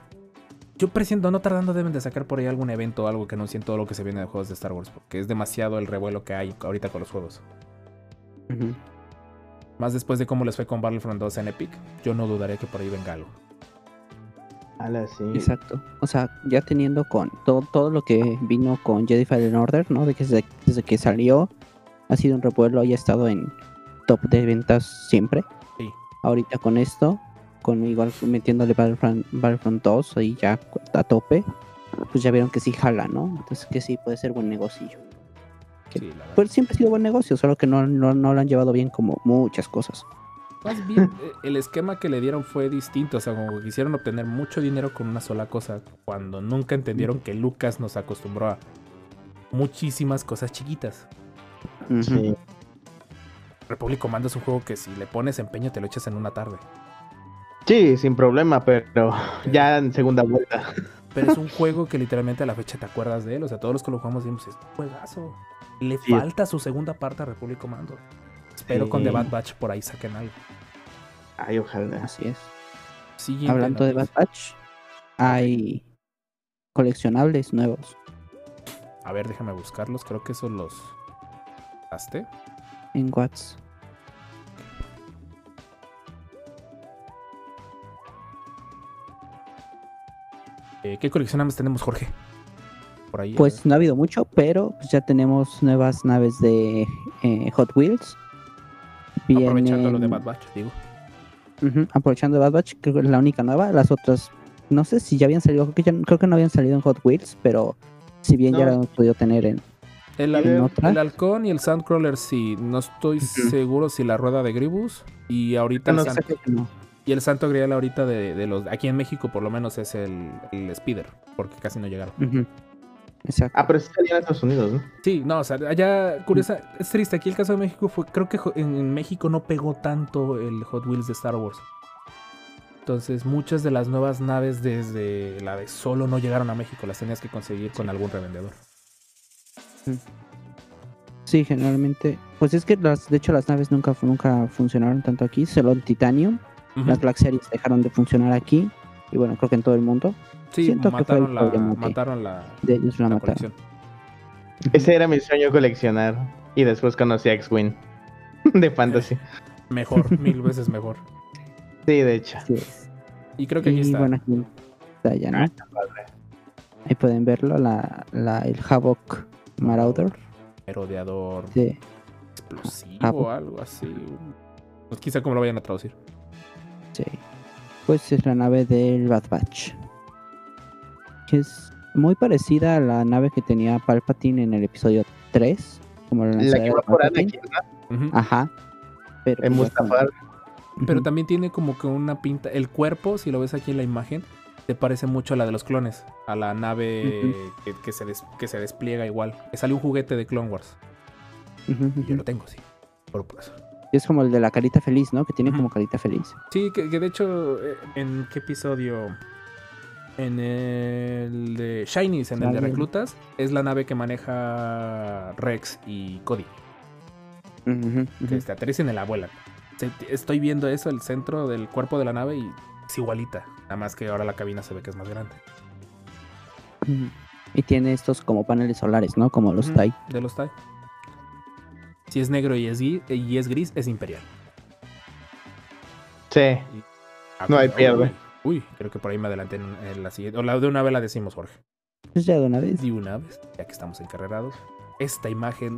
yo presiento, no tardando deben de sacar por ahí algún evento o algo que anuncien todo lo que se viene de juegos de Star Wars, porque es demasiado el revuelo que hay ahorita con los juegos. Ujú. Más después de cómo les fue con Battlefront 2 en Epic, yo no dudaría que por ahí venga algo. Ala, sí. Exacto. O sea, ya teniendo con todo, todo lo que vino con Jedi Fallen Order, ¿no? De que desde, desde que salió ha sido un revuelo y ha estado en top de ventas siempre. Sí. Ahorita con esto, con igual metiéndole Battlefront, Battlefront 2 ahí ya a tope, pues ya vieron que sí jala, ¿no? Entonces que sí puede ser buen negocio. Sí. Pues siempre ha sido buen negocio, solo que no, no, no lo han llevado bien como muchas cosas. Más bien, eh, el esquema que le dieron fue distinto. O sea, como que quisieron obtener mucho dinero con una sola cosa. Cuando nunca entendieron que Lucas nos acostumbró a muchísimas cosas chiquitas. Sí. Republic Commando es un juego que si le pones empeño te lo echas en una tarde. Sí, sin problema, pero ya en segunda vuelta. Pero es un juego que literalmente a la fecha te acuerdas de él. O sea, todos los que lo jugamos decimos, es un juegazo. Le Sí. falta su segunda parte a Republic Commando. Espero con. The Bad Batch por ahí saquen algo. Ay, ojalá. Así es. Siguiente Hablando de Bad. Batch, hay coleccionables nuevos A ver, déjame buscarlos. Creo que esos los. ¿Haste? en Watts. Eh, ¿Qué coleccionables tenemos, Jorge? Por ahí. Pues ver. no ha habido mucho, pero pues, ya tenemos nuevas naves de eh, Hot Wheels. aprovechando lo de Bad Batch, digo. Ujú, aprovechando de Bad Batch, creo que es la única nueva. Las otras, no sé si ya habían salido, creo que, ya- creo que no habían salido en Hot Wheels, pero si bien ya la hemos podido tener en... El, ¿Y hal- de otra? el halcón y el Sandcrawler sí. No estoy seguro si la rueda de Gribus. Y ahorita No el, sé. San- Creo que no. y el Santo Grial ahorita de, de los. Aquí en México por lo menos es el, el Speeder. Porque casi no llegaron. Ujú. Exacto. Ah, pero sí salía en Estados Unidos, ¿no? Sí, no, o sea, allá, curiosa, es triste. Aquí el caso de México fue, creo que en, México no pegó tanto el Hot Wheels de Star Wars. Entonces, muchas de las nuevas naves desde la de Solo no llegaron a México, las tenías que conseguir con algún revendedor. Sí, generalmente. Pues es que las, de hecho las naves nunca, nunca funcionaron tanto aquí, solo en Titanium. Ujú. Las Black Series dejaron de funcionar aquí. Y bueno, creo que en todo el mundo. Sí, siento que fue el mataron la, problema que- mataron la, De ellos la la mataron. colección. Ese era mi sueño coleccionar. Y después conocí a X-Wing. De Fantasy. Mejor, mil veces mejor. Sí, de hecho. Y creo que aquí Y está. bueno, aquí está ya, ¿no? Ah, está padre. Ahí pueden verlo, la, la, el Havoc Marauder. Merodeador Sí. explosivo o algo así. Pues quizá cómo lo vayan a traducir. Sí. Pues es la nave del Bad Batch. Que es muy parecida a la nave que tenía Palpatine en el episodio 3. Como la, La que va por Palpatine. Anakin. Ajá. Pero En pues también tiene como que una pinta. El cuerpo, si lo ves aquí en la imagen, te parece mucho a la de los clones. A la nave que, que se des- que se despliega igual. Que sale un juguete de Clone Wars. Y yo lo tengo, sí. Por, por eso. Es como el de la carita feliz, ¿no? Que tiene como carita feliz. Sí, que, que de hecho, eh, ¿en qué episodio? En el de Shinies, en el de. Reclutas, es la nave que maneja Rex y Cody. Que ujú. este, aterricen en la abuela. Se- Estoy viendo eso, el centro del cuerpo de la nave, y es igualita. Nada más que ahora la cabina se ve que es más grande. Y tiene estos como paneles solares, ¿no? Como los TIE. De los TIE. Si es negro y es, gui- y es gris, es imperial. Sí. Ah, No hay uy, pierde. Uy, creo que por ahí me adelanté en, en la siguiente. O la de una vez la decimos, Jorge. Pues ya de una vez. De una vez, ya que estamos encarrerados. Esta imagen.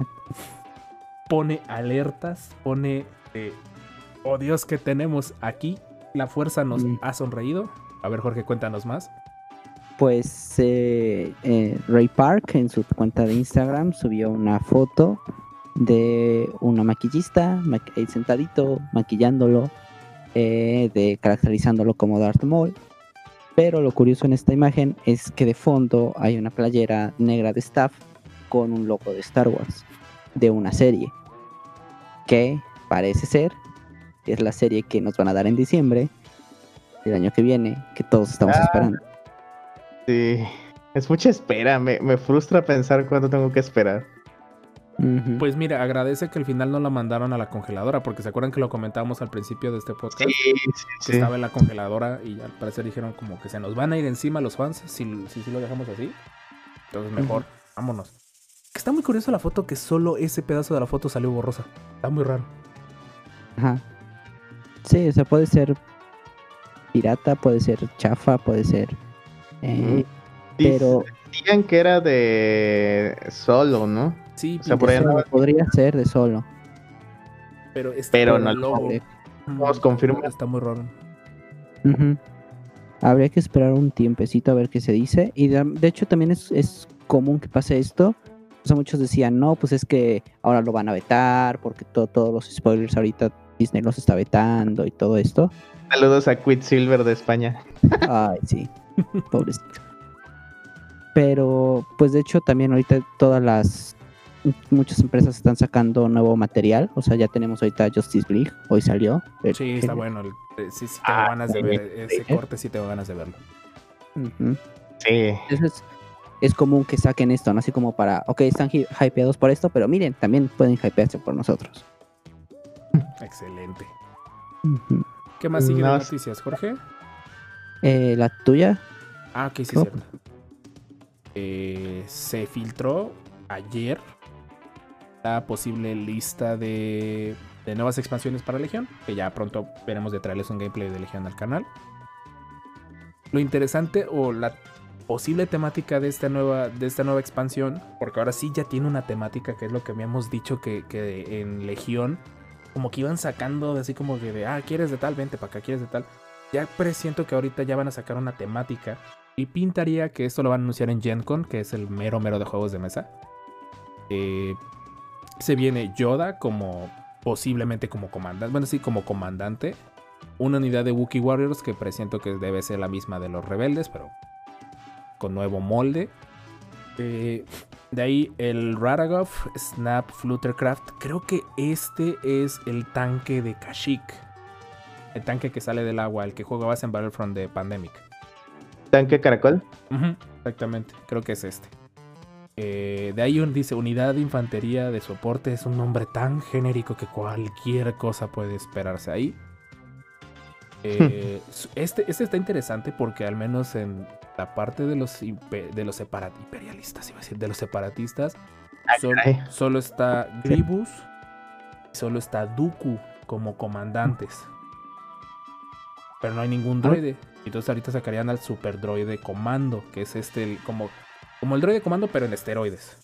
pone alertas, pone, eh, oh Dios, que tenemos aquí? La fuerza nos Mm. ha sonreído. A ver, Jorge, cuéntanos más. Pues eh, eh, Ray Park en su cuenta de Instagram subió una foto de una maquillista ma- eh, sentadito maquillándolo, eh, de caracterizándolo como Darth Maul. Pero lo curioso en esta imagen es que de fondo hay una playera negra de staff con un logo de Star Wars de una serie que parece ser es la serie que nos van a dar en diciembre del año que viene, que todos estamos Ah. esperando. Sí. Es mucha espera. Me, me frustra pensar cuánto tengo que esperar. Pues mira, agradece que al final no la mandaron a la congeladora, porque se acuerdan que lo comentábamos al principio de este podcast. sí, que sí. estaba en la congeladora y al parecer dijeron como que se nos van a ir encima los fans si, si, si lo dejamos así. Entonces mejor, vámonos. Que Está muy curioso la foto que solo ese pedazo de la foto salió borrosa. Está muy raro. Ajá. Sí, o sea, puede ser pirata, puede ser chafa, puede ser. eh, pero Decían que era de solo, ¿no? Sí, O sea, por ahí solo, podría ser de solo. pero, está pero no el lo logo. sabe. Mm, Nos confirma. Está muy raro. Habría que esperar un tiempecito a ver qué se dice. Y de, de hecho también es, es común que pase esto. O sea, muchos decían, no, pues es que ahora lo van a vetar porque to- todos los spoilers ahorita Disney los está vetando y todo esto. Saludos a Quicksilver de España. Ay, sí. Pobrecito. Pero, pues de hecho, también ahorita todas las. Muchas empresas están sacando nuevo material. O sea, ya tenemos ahorita Justice League. Hoy salió. El- Sí, está el- bueno. el- eh, sí, sí tengo Ah, ganas de ver ese corte, sí tengo ganas de verlo. Sí. Entonces, es común que saquen esto, ¿no? Así como para. Ok, están hypeados por esto, pero miren, también pueden hypearse por nosotros. Excelente. ¿Qué más sigue de No, noticias, Jorge? Eh, la tuya. Ah, ok, sí, Oh. cierto. Eh, se filtró ayer la posible lista de, de nuevas expansiones para Legión, que ya pronto veremos de traerles un gameplay de Legión al canal. Lo interesante o la posible temática de esta nueva, de esta nueva expansión, porque ahora sí ya tiene una temática que es lo que habíamos dicho que, que en Legión, como que iban sacando de así como que de, ah, quieres de tal, vente para acá, quieres de tal. Ya presiento que ahorita ya van a sacar una temática y pintaría que esto lo van a anunciar en Gen Con, que es el mero mero de juegos de mesa. Eh, se viene Yoda como posiblemente como comandante, bueno sí, como comandante. Una unidad de Wookiee Warriors que presiento que debe ser la misma de los rebeldes, pero con nuevo molde. Eh, de ahí el Radagov Snap Fluttercraft. Creo que este es el tanque de Kashyyyk. El tanque que sale del agua, el que jugabas en Battlefront de Pandemic. ¿Tanque caracol? Exactamente, creo que es este. Eh, de ahí un, dice unidad de infantería de soporte, es un nombre tan genérico que cualquier cosa puede esperarse ahí. Eh, su- este, este está interesante porque al menos en la parte de los, de los separa- imperialistas, iba a decir, de los separatistas, caray. solo está Gribus y solo está Dooku como comandantes. Pero no hay ningún droide. Entonces ahorita sacarían al super droide comando, que es este el- como, como el droide comando, pero en esteroides.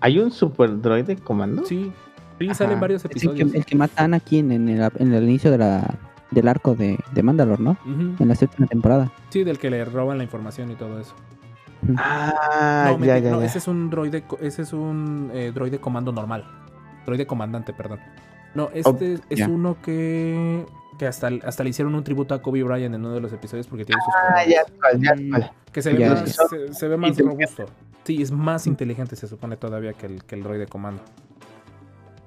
¿Hay un super droide comando? Sí, sí Ajá. salen varios Es el episodios. que, el que mata a Anakin en el, en el inicio de la, del arco de, de Mandalore, ¿no? En la séptima temporada. Sí, del que le roban la información y todo eso. Ah, no, ya, ya, no, ya. ese es un droide, ese es un eh, droide comando normal. Droide comandante, perdón. No, este es uno que, que hasta, hasta le hicieron un tributo a Kobe Bryant en uno de los episodios porque tiene sus Ah, colores. ya, ya, cuál. Que se ve Ya. más, se, se ve más robusto. Sí, es más inteligente, se supone todavía que el, que el droide comando.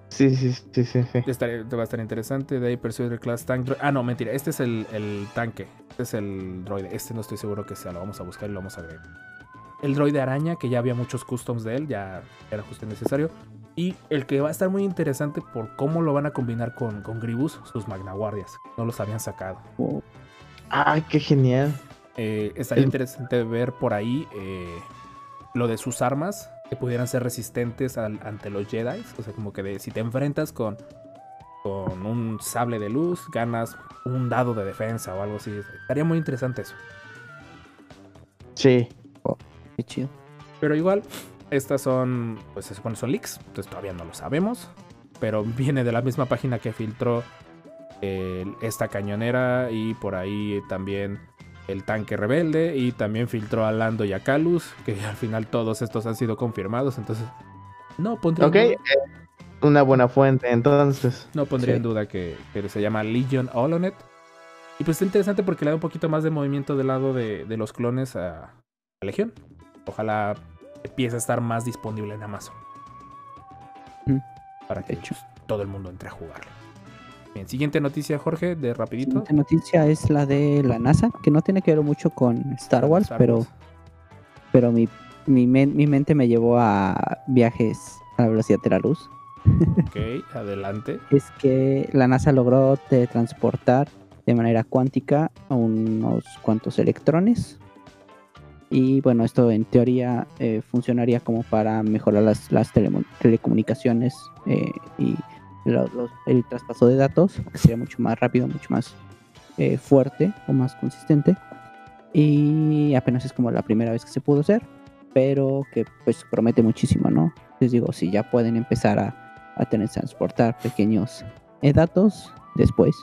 Sí, sí, sí, sí, sí. Estaría- va a estar interesante. De ahí Persuader Class Tank. Dro- Ah, no, mentira. Este es el, el tanque. Este es el droide. Este no estoy seguro que sea. Lo vamos a buscar y lo vamos a agregar. El droide araña, que ya había muchos customs de él. Ya era justo necesario. Y el que va a estar muy interesante por cómo lo van a combinar con, con Gribus, sus Magnaguardias. No los habían sacado. Oh, Ay, qué genial. Eh, estaría El- interesante ver por ahí eh, lo de sus armas que pudieran ser resistentes al- ante los Jedi. O sea, como que de- si te enfrentas con, con un sable de luz, ganas un dado de defensa o algo así. Estaría muy interesante eso. Sí. qué chido. Pero igual, Estas son, pues se supone son leaks, entonces todavía no lo sabemos. Pero viene de la misma página que filtró eh, esta cañonera y por ahí también el tanque rebelde y también filtró a Lando y a Calus, que al final todos estos han sido confirmados, entonces no pondría, Ok, en, eh, una buena fuente, entonces. no pondría Sí. en duda que, que se llama Legion Holonet. Y pues está interesante porque le da un poquito más de movimiento del lado de, de los clones a, a Legión. Ojalá empiece a estar más disponible en Amazon. Para que De hecho. todo el mundo entre a jugarlo. Bien, siguiente noticia, Jorge, de rapidito. siguiente noticia es la de la NASA, que no tiene que ver mucho con Star Wars, Star pero, Wars. pero mi, mi, mi mente me llevó a viajes a la velocidad de la luz. Ok, adelante. Es que la NASA logró transportar de manera cuántica a unos cuantos electrones. Y bueno, esto en teoría eh, funcionaría como para mejorar las, las telecomunicaciones eh, y lo- los- el traspaso de datos, que sería mucho más rápido, mucho más eh, fuerte o más consistente. Y apenas es como la primera vez que se pudo hacer, pero que pues promete muchísimo, ¿no? Les digo, si ya pueden empezar a, a tener transportar pequeños eh, datos, después,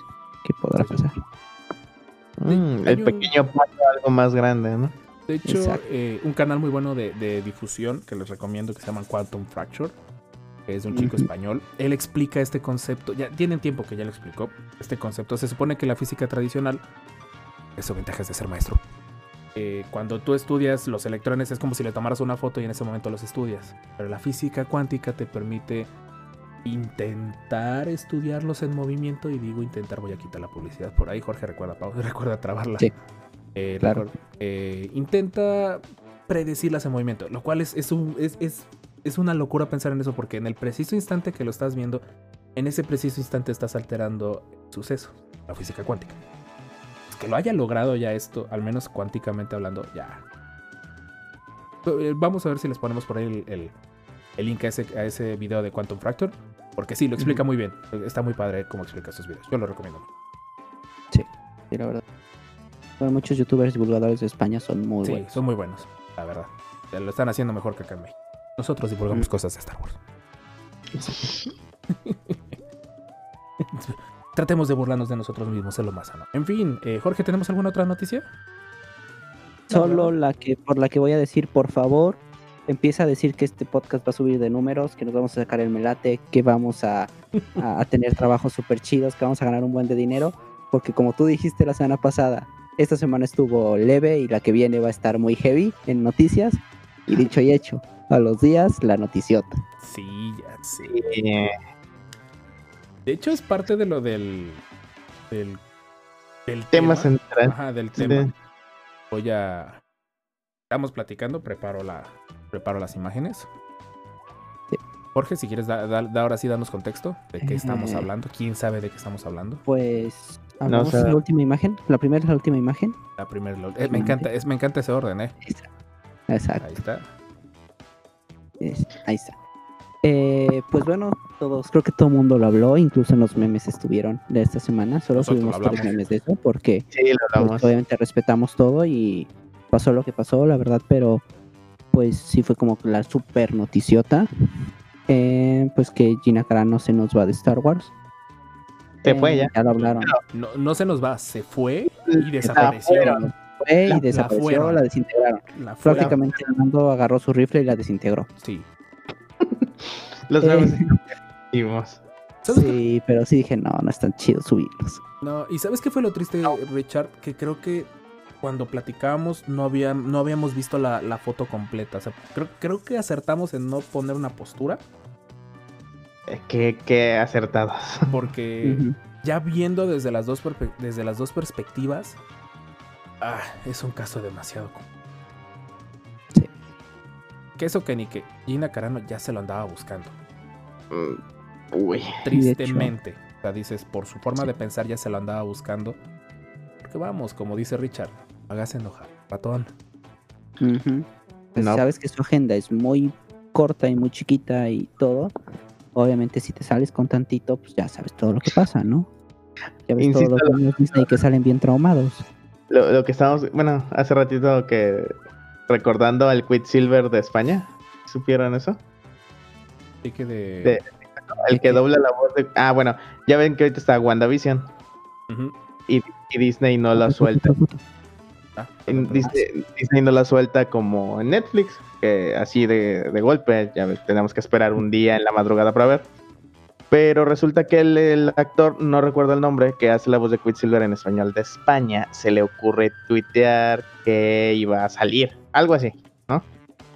¿qué podrá pasar? Mm, el pequeño paso a algo más grande, ¿no? De hecho, eh, un canal muy bueno de, de difusión que les recomiendo que se llama Quantum Fracture, que es de un chico español. Él explica este concepto, ya tienen tiempo que ya lo explicó, este concepto. Se supone que la física tradicional, eso ventajas de ser maestro. Eh, cuando tú estudias los electrones es como si le tomaras una foto y en ese momento los estudias. Pero la física cuántica te permite intentar estudiarlos en movimiento y digo intentar voy a quitar la publicidad por ahí Jorge recuerda recuerda trabarla Sí. Eh, Claro. eh, intenta predecirlas en movimiento, lo cual es, es, un- es, es- es una locura pensar en eso, porque en el preciso instante que lo estás viendo, en ese preciso instante estás alterando el suceso, la física cuántica. Pues que lo haya logrado ya esto, al menos cuánticamente hablando, ya. Eh, Vamos a ver si les ponemos por ahí el, el- el link a ese, a ese video de Quantum Fracture, porque sí, lo explica muy bien. Está muy padre cómo explica estos videos. Yo lo recomiendo. Sí, la verdad. Bueno, muchos youtubers divulgadores de España son muy Sí, buenos. son muy buenos, la verdad. Lo están haciendo mejor que acá en México. Nosotros divulgamos Mm. cosas de Star Wars. Tratemos de burlarnos de nosotros mismos, es lo más sano. En fin, eh, Jorge, ¿tenemos alguna otra noticia? Solo la que por la que voy a decir, por favor, empieza a decir que este podcast va a subir de números, que nos vamos a sacar el melate, que vamos a, a- a tener trabajos súper chidos, que vamos a ganar un buen de dinero, porque como tú dijiste la semana pasada, esta semana estuvo leve y la que viene va a estar muy heavy en noticias. Y dicho y hecho, a los días la noticiota. Sí, ya sé. De hecho, es parte de lo del. del. del tema central. Ajá, del tema. Voy a. Estamos platicando, preparo la. Preparo las imágenes. Sí. Jorge, si quieres, da, da- da ahora sí danos contexto de qué estamos Eh. hablando. ¿Quién sabe de qué estamos hablando? Pues hablamos sé. de la última imagen. La primera es la última imagen. La primera. lo- eh, me encanta, es, me encanta ese orden, ¿eh? Exacto. Ahí está. Es- ahí está. Eh, pues bueno, todos, creo que todo el mundo lo habló, incluso en los memes estuvieron de esta semana. Solo Nosotros subimos tres memes de eso porque Sí, lo pues, obviamente respetamos todo y pasó lo que pasó, la verdad, pero pues sí fue como la super noticiota. Eh, pues que Gina Carano se nos va de Star Wars. Se Eh, fue ya. Ya lo hablaron. No, no se nos va, se fue y desapareció. fuera. Fue y la desapareció, fueron. la desintegraron. La. Prácticamente Armando agarró su rifle y la desintegró. Sí. Los Eh. ¿Sabes qué? Sí, pero sí dije, no, no están chidos subirlos. No, y ¿sabes qué fue lo triste, Richard? Que creo que cuando platicábamos no, había, no habíamos visto la, la foto completa. O sea, creo, creo que acertamos en no poner una postura. Eh, Qué, qué acertados. Porque ya viendo desde las dos, desde las dos perspectivas, ah, es un caso demasiado. co- Sí. Que eso que ni que Gina Carano ya se lo andaba buscando. Mm, Uy. Tristemente. O sea, dices, por su forma de pensar ya se lo andaba buscando. Porque vamos, como dice Richard, hagas enojar, ratón. Ujú. Pues No. sabes que su agenda es muy corta y muy chiquita y todo. Obviamente si te sales con tantito, pues ya sabes todo lo que pasa, ¿no? Ya ves Insisto, todos los niños Disney que salen bien traumados. Lo, lo que estábamos, bueno, hace ratito que recordando al Quicksilver de España, ¿Supieron eso? Así que de. De- El que dobla la voz de. Ah, bueno, ya ven que ahorita está WandaVision y, y Disney no la suelta. Disney, Disney no la suelta como en Netflix, que así de, de golpe, ya tenemos que esperar un día en la madrugada para ver. Pero resulta que el, el actor, no recuerdo el nombre, que hace la voz de Quicksilver en español de España, se le ocurre tuitear que iba a salir, algo así, ¿no?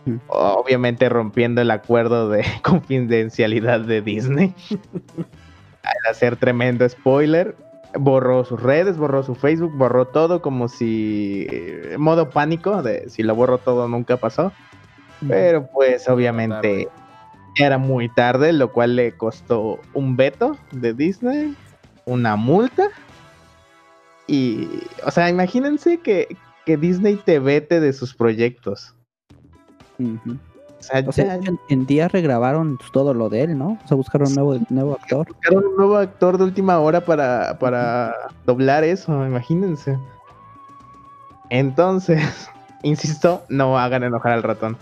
Mm. Obviamente rompiendo el acuerdo de confidencialidad de Disney. Al hacer tremendo spoiler, borró sus redes, borró su Facebook, borró todo como si eh, modo pánico de si lo borro todo nunca pasó. Pero pues obviamente ya era muy tarde, lo cual le costó un veto de Disney, una multa. Y, o sea, imagínense que, que Disney te vete de sus proyectos. Ujú. O sea, O sea, ya- en, en día regrabaron todo lo de él, ¿no? O sea, buscaron un nuevo, nuevo actor. buscaron un nuevo actor de última hora para, para doblar eso, imagínense. Entonces, insisto, no hagan enojar al ratón.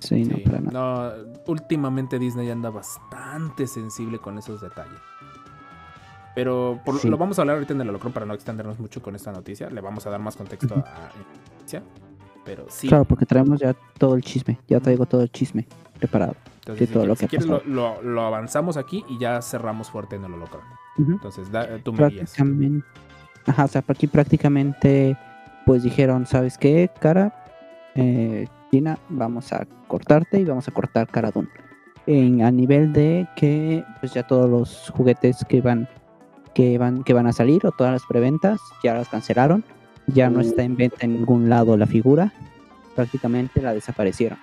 Sí, no, Sí, para nada. no, últimamente Disney anda bastante sensible con esos detalles. Pero por- Sí. lo vamos a hablar ahorita en el holocron para no extendernos mucho con esta noticia. Le vamos a dar más contexto a la noticia. Pero sí, Claro, porque traemos ya todo el chisme. Ya traigo todo el chisme preparado. entonces, de si todo lo si que quieres lo, pasado. lo- lo avanzamos aquí y ya cerramos fuerte en el. Ujú. Entonces, da- tú me guías. Ajá, o sea, aquí prácticamente, pues dijeron, ¿sabes qué, cara? Eh, China, vamos a cortarte y vamos a cortar Cara Dune. En, a nivel de que, pues ya todos los juguetes que van, que van, que van a salir o todas las preventas ya las cancelaron. Ya no está en venta en ningún lado la figura. Prácticamente la desaparecieron.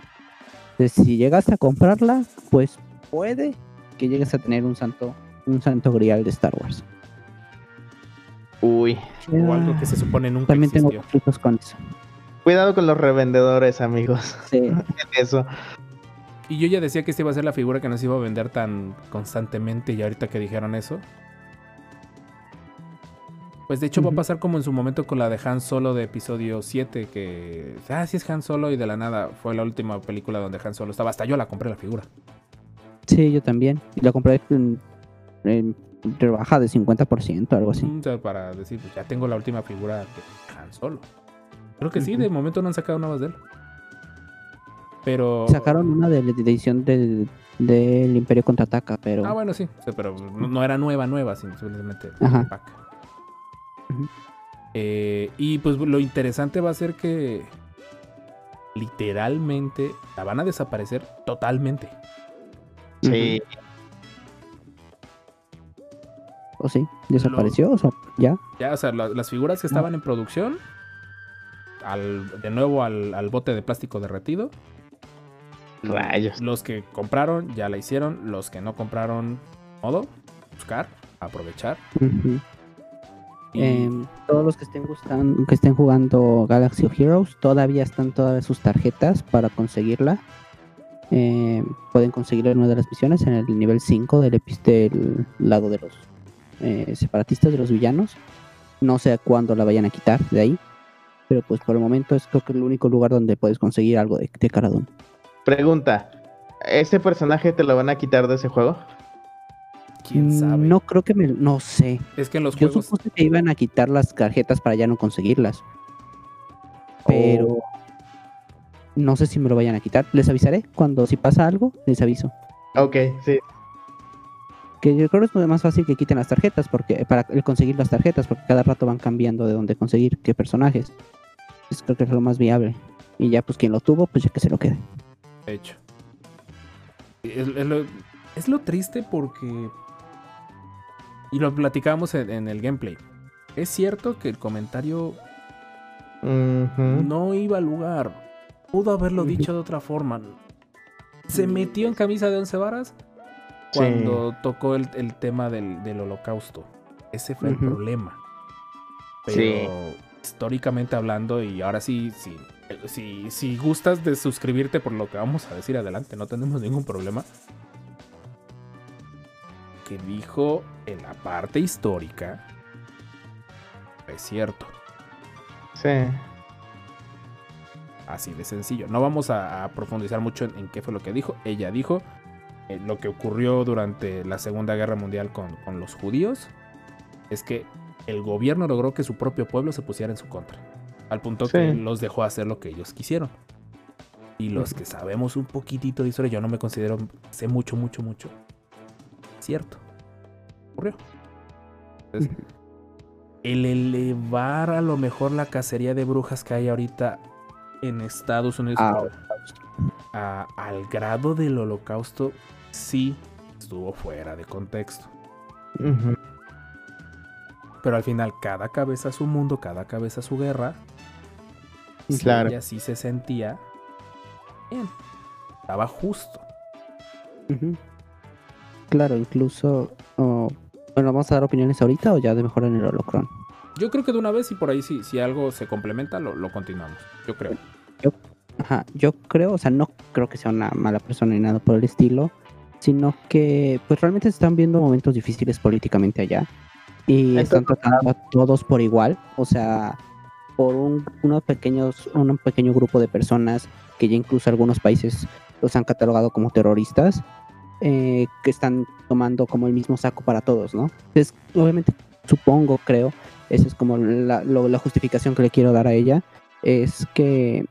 Entonces, si llegaste a comprarla, pues puede que llegues a tener un santo, un santo grial de Star Wars. Uy, O algo que se supone nunca También tengo existió. conflictos con eso. cuidado con los revendedores, amigos. Sí. en Eso. Y yo ya decía que esta iba a ser la figura que nos iba a vender tan constantemente y ahorita que dijeron eso. Pues de hecho va a pasar como en su momento con la de Han Solo de episodio 7, que... Ah, sí es Han Solo y de la nada fue la última película donde Han Solo estaba. Hasta yo la compré la figura. Sí, yo también. Y la compré en, en rebaja de 50%, algo así. Mm, o sea, para decir, pues ya tengo la última figura de Han Solo. Creo que sí, de momento no han sacado nada más de él. Pero... Sacaron una de la edición del, del Imperio Contraataca, pero... Ah, bueno, sí. o sea, pero no, no era nueva, nueva, sino simplemente Ajá. un Eh, y pues lo interesante va a ser que literalmente la van a desaparecer totalmente. Sí. ¿O sí? ¿Desapareció? O sea, ya. Ya, o sea, la- las figuras que estaban en producción, al, de nuevo al, al bote de plástico derretido. Rayos. Los que compraron ya la hicieron, los que no compraron, modo, buscar, aprovechar. Em, todos los que estén gustan, que estén jugando Galaxy of Heroes, todavía están todas sus tarjetas para conseguirla. Em, pueden conseguirla en una de las misiones en el nivel 5 del, del lado de los eh, separatistas, de los villanos. No sé cuándo la vayan a quitar de ahí. Pero pues por el momento es creo que el único lugar donde puedes conseguir algo de, de Cara Dune. Pregunta. ¿Ese personaje te lo van a quitar de ese juego? ¿Quién Mm, sabe? No creo que me... No sé. es que en los Yo juegos... supuse que iban a quitar las tarjetas para ya no conseguirlas. Pero Oh. no sé si me lo vayan a quitar. Les avisaré cuando si pasa algo, les aviso. Ok, sí. Que yo creo que es más fácil que quiten las tarjetas porque para el conseguir las tarjetas porque cada rato van cambiando de dónde conseguir qué personajes. Pues creo que es lo más viable. Y ya pues quien lo tuvo, pues ya que se lo quede. De hecho. Es, es lo, es lo triste porque. Y lo platicábamos en, en el gameplay. Es cierto que el comentario no iba al lugar. Pudo haberlo dicho de otra forma. Se metió en camisa de once varas cuando tocó el, el tema del, del holocausto. Ese fue el problema. Pero Sí. históricamente hablando, y ahora sí, sí, si, si gustas de suscribirte por lo que vamos a decir adelante, no tenemos ningún problema. Que dijo en la parte histórica. Es cierto. Sí. Así de sencillo. No vamos a, a profundizar mucho en, en qué fue lo que dijo. Ella dijo eh, lo que ocurrió durante la Segunda Guerra Mundial con, con los judíos es que el gobierno logró que su propio pueblo se pusiera en su contra. Al punto que los dejó hacer lo que ellos quisieron. Y los que sabemos un poquitito de historia, yo no me considero, sé mucho, mucho, mucho. Cierto. Ocurrió. Entonces, el elevar a lo mejor la cacería de brujas que hay ahorita en Estados Unidos Ah, a- al grado del holocausto, sí estuvo fuera de contexto. Pero al final, cada cabeza su mundo, cada cabeza su guerra. Y Claro. ella sí se sentía bien. Estaba justo. Claro, incluso. oh, bueno, ¿vamos a dar opiniones ahorita o ya de mejor en el holocron? Yo creo que de una vez y por ahí si, si algo se complementa, lo, lo continuamos. Yo creo. Ajá, yo creo, o sea, no creo que sea una mala persona ni nada por el estilo, sino que pues realmente se están viendo momentos difíciles políticamente allá y están tratando a todos por igual, o sea, por un, unos pequeños, un pequeño grupo de personas que ya incluso algunos países los han catalogado como terroristas, eh, que están tomando como el mismo saco para todos, ¿no? Entonces, obviamente, supongo, creo, esa es como la, lo- la justificación que le quiero dar a ella, es que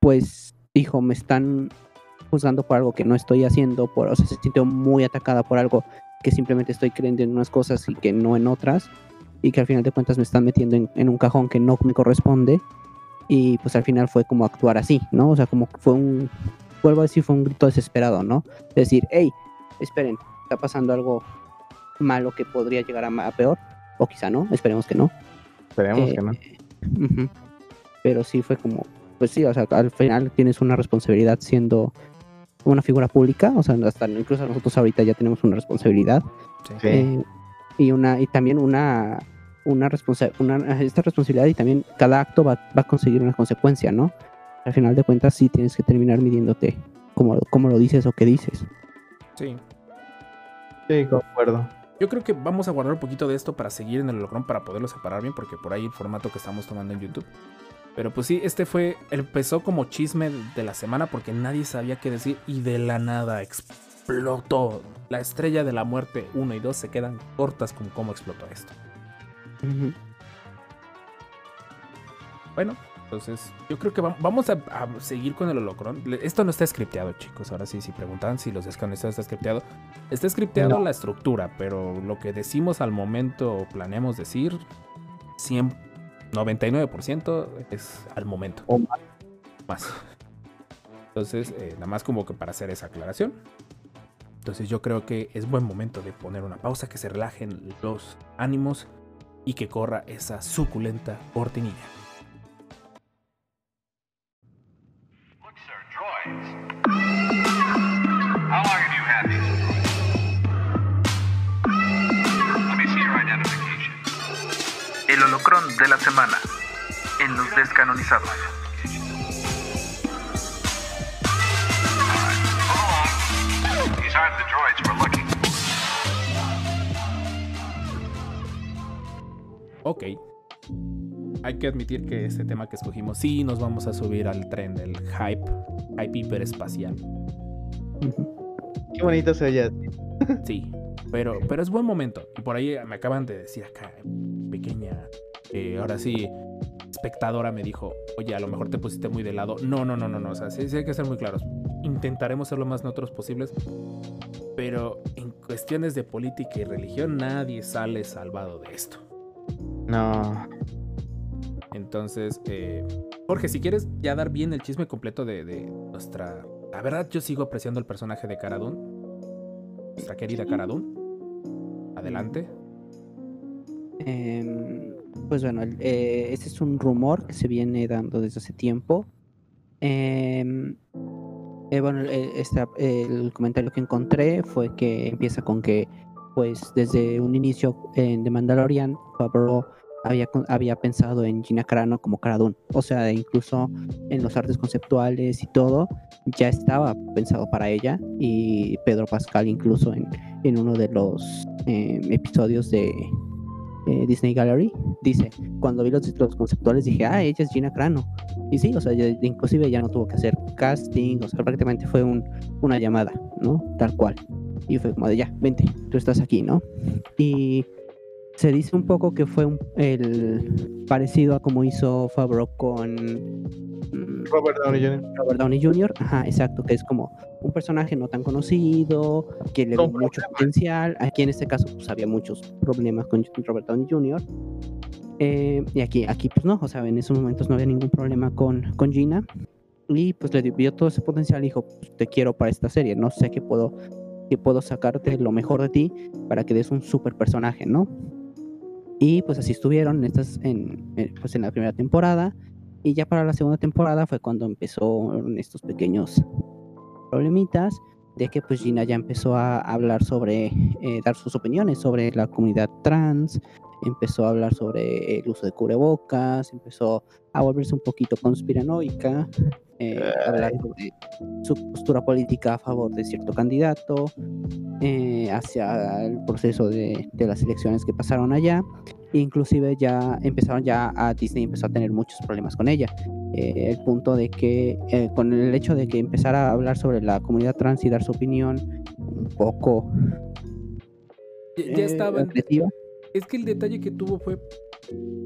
pues, hijo, me están juzgando por algo que no estoy haciendo, por, o sea, se sintió muy atacada por algo que simplemente estoy creyendo en unas cosas y que no en otras, y que al final de cuentas me están metiendo en, en un cajón que no me corresponde, y pues al final fue como actuar así, ¿no? O sea, como fue un, vuelvo a decir, fue un grito desesperado, ¿no? Decir, hey, esperen, está pasando algo malo que podría llegar a, peor, o quizá no, esperemos que no. Esperemos Eh, que no. Pero sí fue como, pues sí, o sea, al final tienes una responsabilidad siendo una figura pública, o sea, hasta incluso nosotros ahorita ya tenemos una responsabilidad Sí. Sí. eh, y una y también una una, responsa- una esta responsabilidad y también cada acto va, va a conseguir una consecuencia, ¿no? Al final de cuentas sí tienes que terminar midiéndote como, como lo dices o qué dices. Sí. Sí, concuerdo. Yo creo que vamos a guardar un poquito de esto para seguir en el holocron para poderlo separar bien, porque por ahí el formato que estamos tomando en YouTube. Pero pues sí, este fue, empezó como chisme de la semana porque nadie sabía qué decir y de la nada explotó. La estrella de la muerte 1 y 2 se quedan cortas con cómo explotó esto. Bueno, entonces yo creo que va- vamos a, a seguir con el holocron. Esto no está scripteado, chicos. Ahora sí, si preguntan si los desconectados está scripteado. Está scripteado No. la estructura, pero lo que decimos al momento o planeamos decir, 100, 99% es al momento. O más. Más. Entonces, eh, nada más como que para hacer esa aclaración. Entonces yo creo que es buen momento de poner una pausa, que se relajen los ánimos y que corra esa suculenta cortinilla. How long have you had these? Let me see your identification. El holocron de la semana en los descanonizados. Hold on. These aren't the droids we're looking for. Ok. Hay que admitir que este tema que escogimos, sí nos vamos a subir al tren del hype, hype hiperespacial. Qué bonito se oye. Sí, pero, pero es buen momento. Y por ahí me acaban de decir acá, pequeña, eh, ahora sí, espectadora me dijo, oye, a lo mejor te pusiste muy de lado. No, no, no, no, no, o sea, sí, sí hay que ser muy claros. Intentaremos ser lo más neutros posibles, pero en cuestiones de política y religión nadie sale salvado de esto. No. Entonces, eh, Jorge, si quieres ya dar bien el chisme completo de, de nuestra... La verdad, yo sigo apreciando el personaje de Cara Dune. Nuestra querida Cara Dune. Adelante. Em, pues bueno, eh, este es un rumor que se viene dando desde hace tiempo. Em, eh, bueno, el comentario que encontré fue que empieza con que, pues desde un inicio en The Mandalorian, Favreau había, había pensado en Gina Carano como Cara Dune. O sea, incluso en los artes conceptuales y todo, ya estaba pensado para ella. Y Pedro Pascal incluso en, en uno de los em, episodios de, eh, Disney Gallery, dice, cuando vi los, los conceptuales dije, ah, ella es Gina Carano. Y sí, o sea, ya- inclusive ya no tuvo que hacer casting, o sea, prácticamente fue un, una llamada, ¿no? Tal cual. Y fue como de, ya, vente, tú estás aquí, ¿no? Y se dice un poco que fue un- el parecido a como hizo Favreau con mm, Robert Downey Jr. Robert Downey Jr. Ajá, exacto, que es como un personaje no tan conocido, que le Con mucho potencial. Aquí en este caso, pues había muchos problemas con Robert Downey Jr. Eh, y aquí, aquí, pues no, o sea, en esos momentos no había ningún problema con, con Gina. Y pues le vio todo ese potencial y dijo, "Pues, te quiero para esta serie, no sé qué puedo, qué puedo sacarte lo mejor de ti para que des un super personaje, ¿no? Y pues así estuvieron estas, en, en, pues en la primera temporada. Y ya para la segunda temporada fue cuando empezó estos pequeños problemitas de que pues Gina ya empezó a hablar sobre, eh, dar sus opiniones sobre la comunidad trans, empezó a hablar sobre el uso de cubrebocas, empezó a volverse un poquito conspiranoica, eh, a hablar sobre su postura política a favor de cierto candidato, eh, hacia el proceso de, de las elecciones que pasaron allá. Inclusive ya empezaron ya a Disney empezó a tener muchos problemas con ella. Eh, el punto de que eh, con el hecho de que empezara a hablar sobre la comunidad trans y dar su opinión un poco Ya, ya eh, estaban. Es que el detalle que tuvo fue.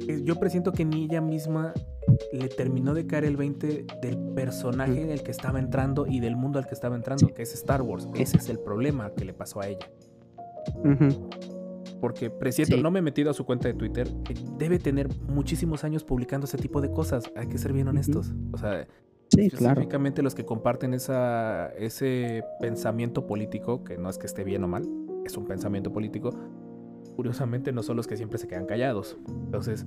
que Yo presiento que ni ella misma le terminó de caer el 20 del personaje en el que estaba entrando y del mundo al que estaba entrando, que es Star Wars. Ese es el problema que le pasó a ella. Porque presiento, Sí. no me he metido a su cuenta de Twitter, que debe tener muchísimos años publicando ese tipo de cosas. Hay que ser bien honestos. O sea, Sí, claro. específicamente los que comparten esa, ese pensamiento político, que no es que esté bien o mal, es un pensamiento político, curiosamente no son los que siempre se quedan callados. Entonces,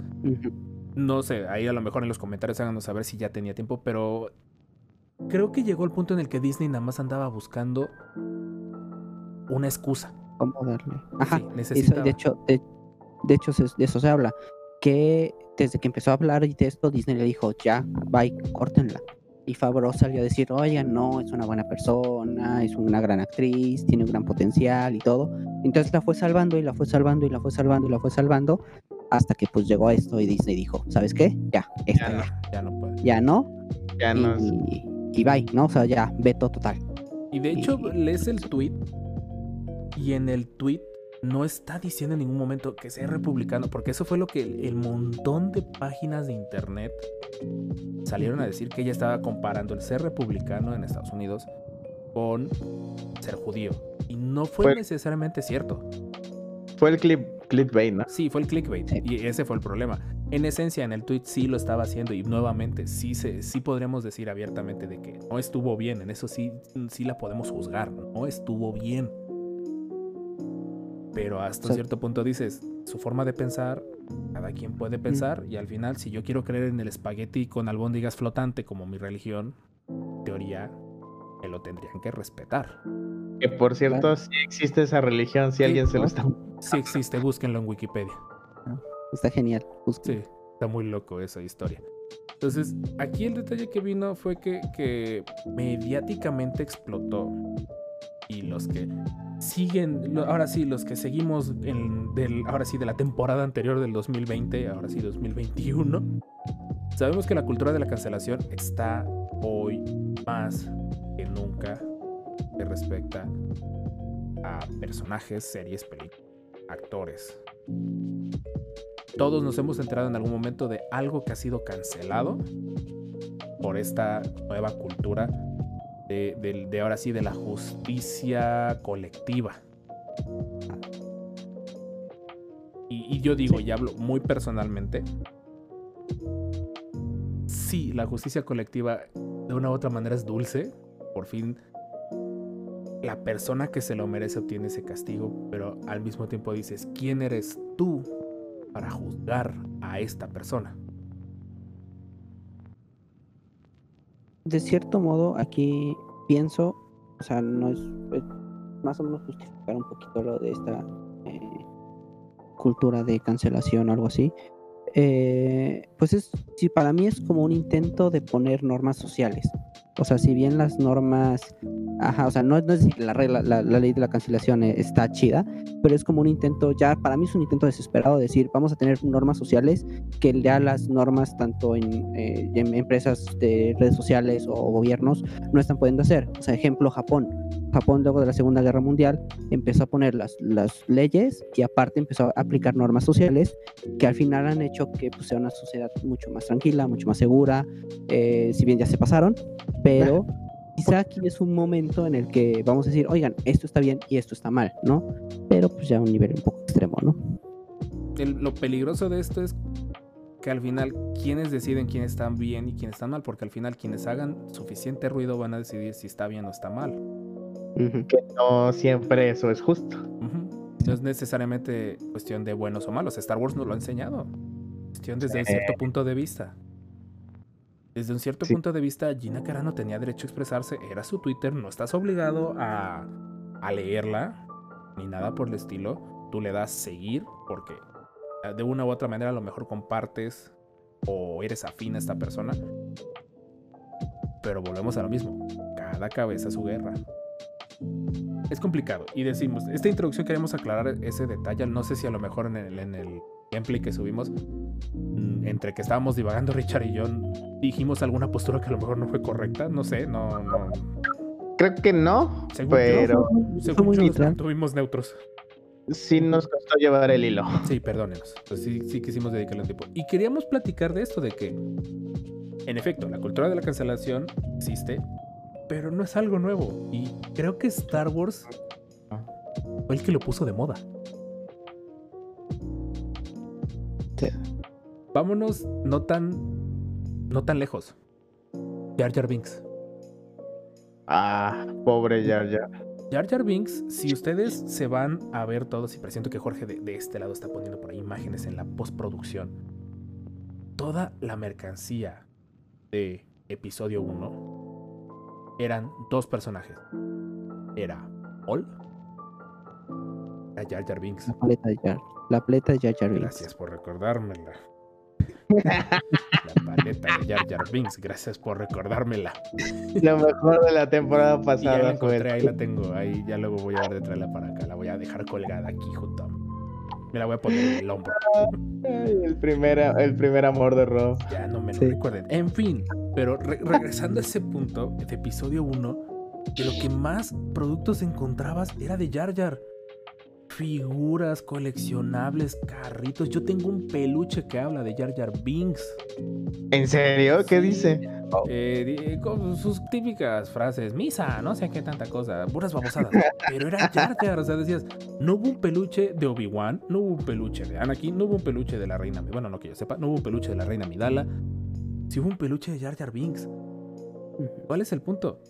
no sé, ahí a lo mejor en los comentarios háganos saber si ya tenía tiempo, pero creo que llegó el punto en el que Disney nada más andaba buscando una excusa. ¿Cómo darle? Ajá. Sí, Eso, de hecho, de, de hecho se- de eso se habla. Que desde que empezó a hablar de esto, Disney le dijo, ya, bye, córtenla. Y Favreau salió a decir, oye, no, es una buena persona, es una gran actriz, tiene un gran potencial y todo. Entonces la fue salvando y la fue salvando y la fue salvando y la fue salvando hasta que pues llegó a esto y Disney dijo, ¿sabes qué? Ya, esta Ya no. ya, no puede. ya no, Ya no es- y, y bye, ¿no? O sea, ya, veto total. Y de hecho, Y- lees el tweet y en el tweet no está diciendo en ningún momento que sea republicano, porque eso fue lo que el, el montón de páginas de internet salieron a decir que ella estaba comparando el ser republicano en Estados Unidos con ser judío. Y no fue Fue- necesariamente cierto. Fue el clip, clickbait, ¿no? Sí, fue el clickbait. Sí. Y ese fue el problema. En esencia, en el tweet sí lo estaba haciendo. Y nuevamente, sí, se, sí podríamos decir abiertamente de que no estuvo bien. En eso sí, sí la podemos juzgar. No estuvo bien. Pero hasta un Sí. cierto punto dices, su forma de pensar, cada quien puede pensar. Y al final, si yo quiero creer en el espagueti con albóndigas flotante como mi religión, en teoría, me lo tendrían que respetar. Que por cierto, sí existe esa religión, si Sí, alguien se ¿no? lo está... Sí existe, búsquenlo en Wikipedia. Está genial. Sí, está muy loco esa historia. Entonces, aquí el detalle que vino fue que, que mediáticamente explotó. Y los que siguen, ahora sí, los que seguimos del, ahora sí, de la temporada anterior del 2020, ahora sí 2021, sabemos que la cultura de la cancelación está hoy más que nunca que respecta a personajes, series, películas, actores. Todos nos hemos enterado en algún momento de algo que ha sido cancelado por esta nueva cultura de, ahora sí de la justicia colectiva. Y, y yo digo, y hablo muy personalmente, sí, la justicia colectiva de una u otra manera es dulce. Por fin, la persona que se lo merece obtiene ese castigo, pero al mismo tiempo dices, ¿quién eres tú para juzgar a esta persona? De cierto modo, aquí pienso, o sea, no es, es más o menos justificar un poquito lo de esta eh, cultura de cancelación o algo así. Eh, pues es, sí, para mí es como un intento de poner normas sociales. O sea, si bien las normas, ajá, o sea, no, no es decir que la regla, la, la ley de la cancelación eh, está chida, pero es como un intento, ya para mí es un intento desesperado de decir, vamos a tener normas sociales que ya las normas tanto en, eh, en empresas de redes sociales o gobiernos no están pudiendo hacer. O sea, ejemplo, Japón. Japón luego de la Segunda Guerra Mundial empezó a poner las, las leyes y aparte empezó a aplicar normas sociales que al final han hecho que pues, sea una sociedad mucho más tranquila, mucho más segura, eh, si bien ya se pasaron, pero quizá aquí es un momento en el que vamos a decir, oigan, esto está bien y esto está mal, ¿no? Pero pues ya a un nivel un poco extremo, ¿no? El- lo peligroso de esto es que al final quienes deciden quiénes están bien y quiénes están mal, porque al final quienes hagan suficiente ruido van a decidir si está bien o está mal. Que no siempre eso es justo. No es necesariamente cuestión de buenos o malos. Star Wars nos lo ha enseñado. Cuestión desde un Sí. cierto punto de vista. Desde un cierto Sí. punto de vista, Gina Carano tenía derecho a expresarse. Era su Twitter. No estás obligado a, a leerla ni nada por el estilo. Tú le das seguir porque eh, de una u otra manera a lo mejor compartes o eres afín a esta persona. Pero volvemos a lo mismo. Cada cabeza su guerra. Es complicado. Y decimos, esta introducción queremos aclarar ese detalle. No sé si a lo mejor en el, en el gameplay que subimos, mm, entre que estábamos divagando Richard y yo, dijimos alguna postura que a lo mejor no fue correcta. No sé, no, no. Creo que no, Según pero Fue Según yo, nos mantuvimos neutros. sí nos costó llevar el hilo. Sí, perdónenos. Pues sí, sí quisimos dedicarle un tiempo. Y queríamos platicar de esto, de que, en efecto, la cultura de la cancelación existe, pero no es algo nuevo. Y creo que Star Wars fue el que lo puso de moda. Sí. Vámonos no tan, no tan lejos. Jar Jar Binks. Ah, pobre Jar Jar. Jar Jar Binks, si ustedes se van a ver todos, y presiento que Jorge de, de este lado está poniendo por ahí imágenes en la postproducción, toda la mercancía de episodio 1 eran dos personajes. Era Paul, era Jar Jar Binks. La paleta de Jar. La paleta de Jar Jar Binks. Gracias por recordármela. La paleta de Jar Jar Binks, gracias por recordármela. Lo mejor de la temporada Y ya la pasada encontré, ahí la tengo. Ahí ya luego voy a ver de traerla para acá. La voy a dejar colgada aquí junto. a- Me la voy a poner en el hombro. Ay, el, primer, el primer amor de Rob. Ya no me lo Sí. recuerden. En fin, pero re- regresando a ese punto de episodio 1, de lo que más productos encontrabas era de Jar Jar. Figuras coleccionables, carritos. Yo tengo un peluche que habla de Jar Jar Binks. ¿En serio? ¿Qué dice? Eh, di- con sus típicas frases, misa, no sé qué tanta cosa, puras babosadas. Pero era Jar Jar, o sea, decías, no hubo un peluche de Obi-Wan, no hubo un peluche de Anakin, no hubo un peluche de la reina, bueno, no que yo sepa, no hubo un peluche de la reina Midala, sí hubo un peluche de Jar Jar Binks. ¿Cuál es el punto?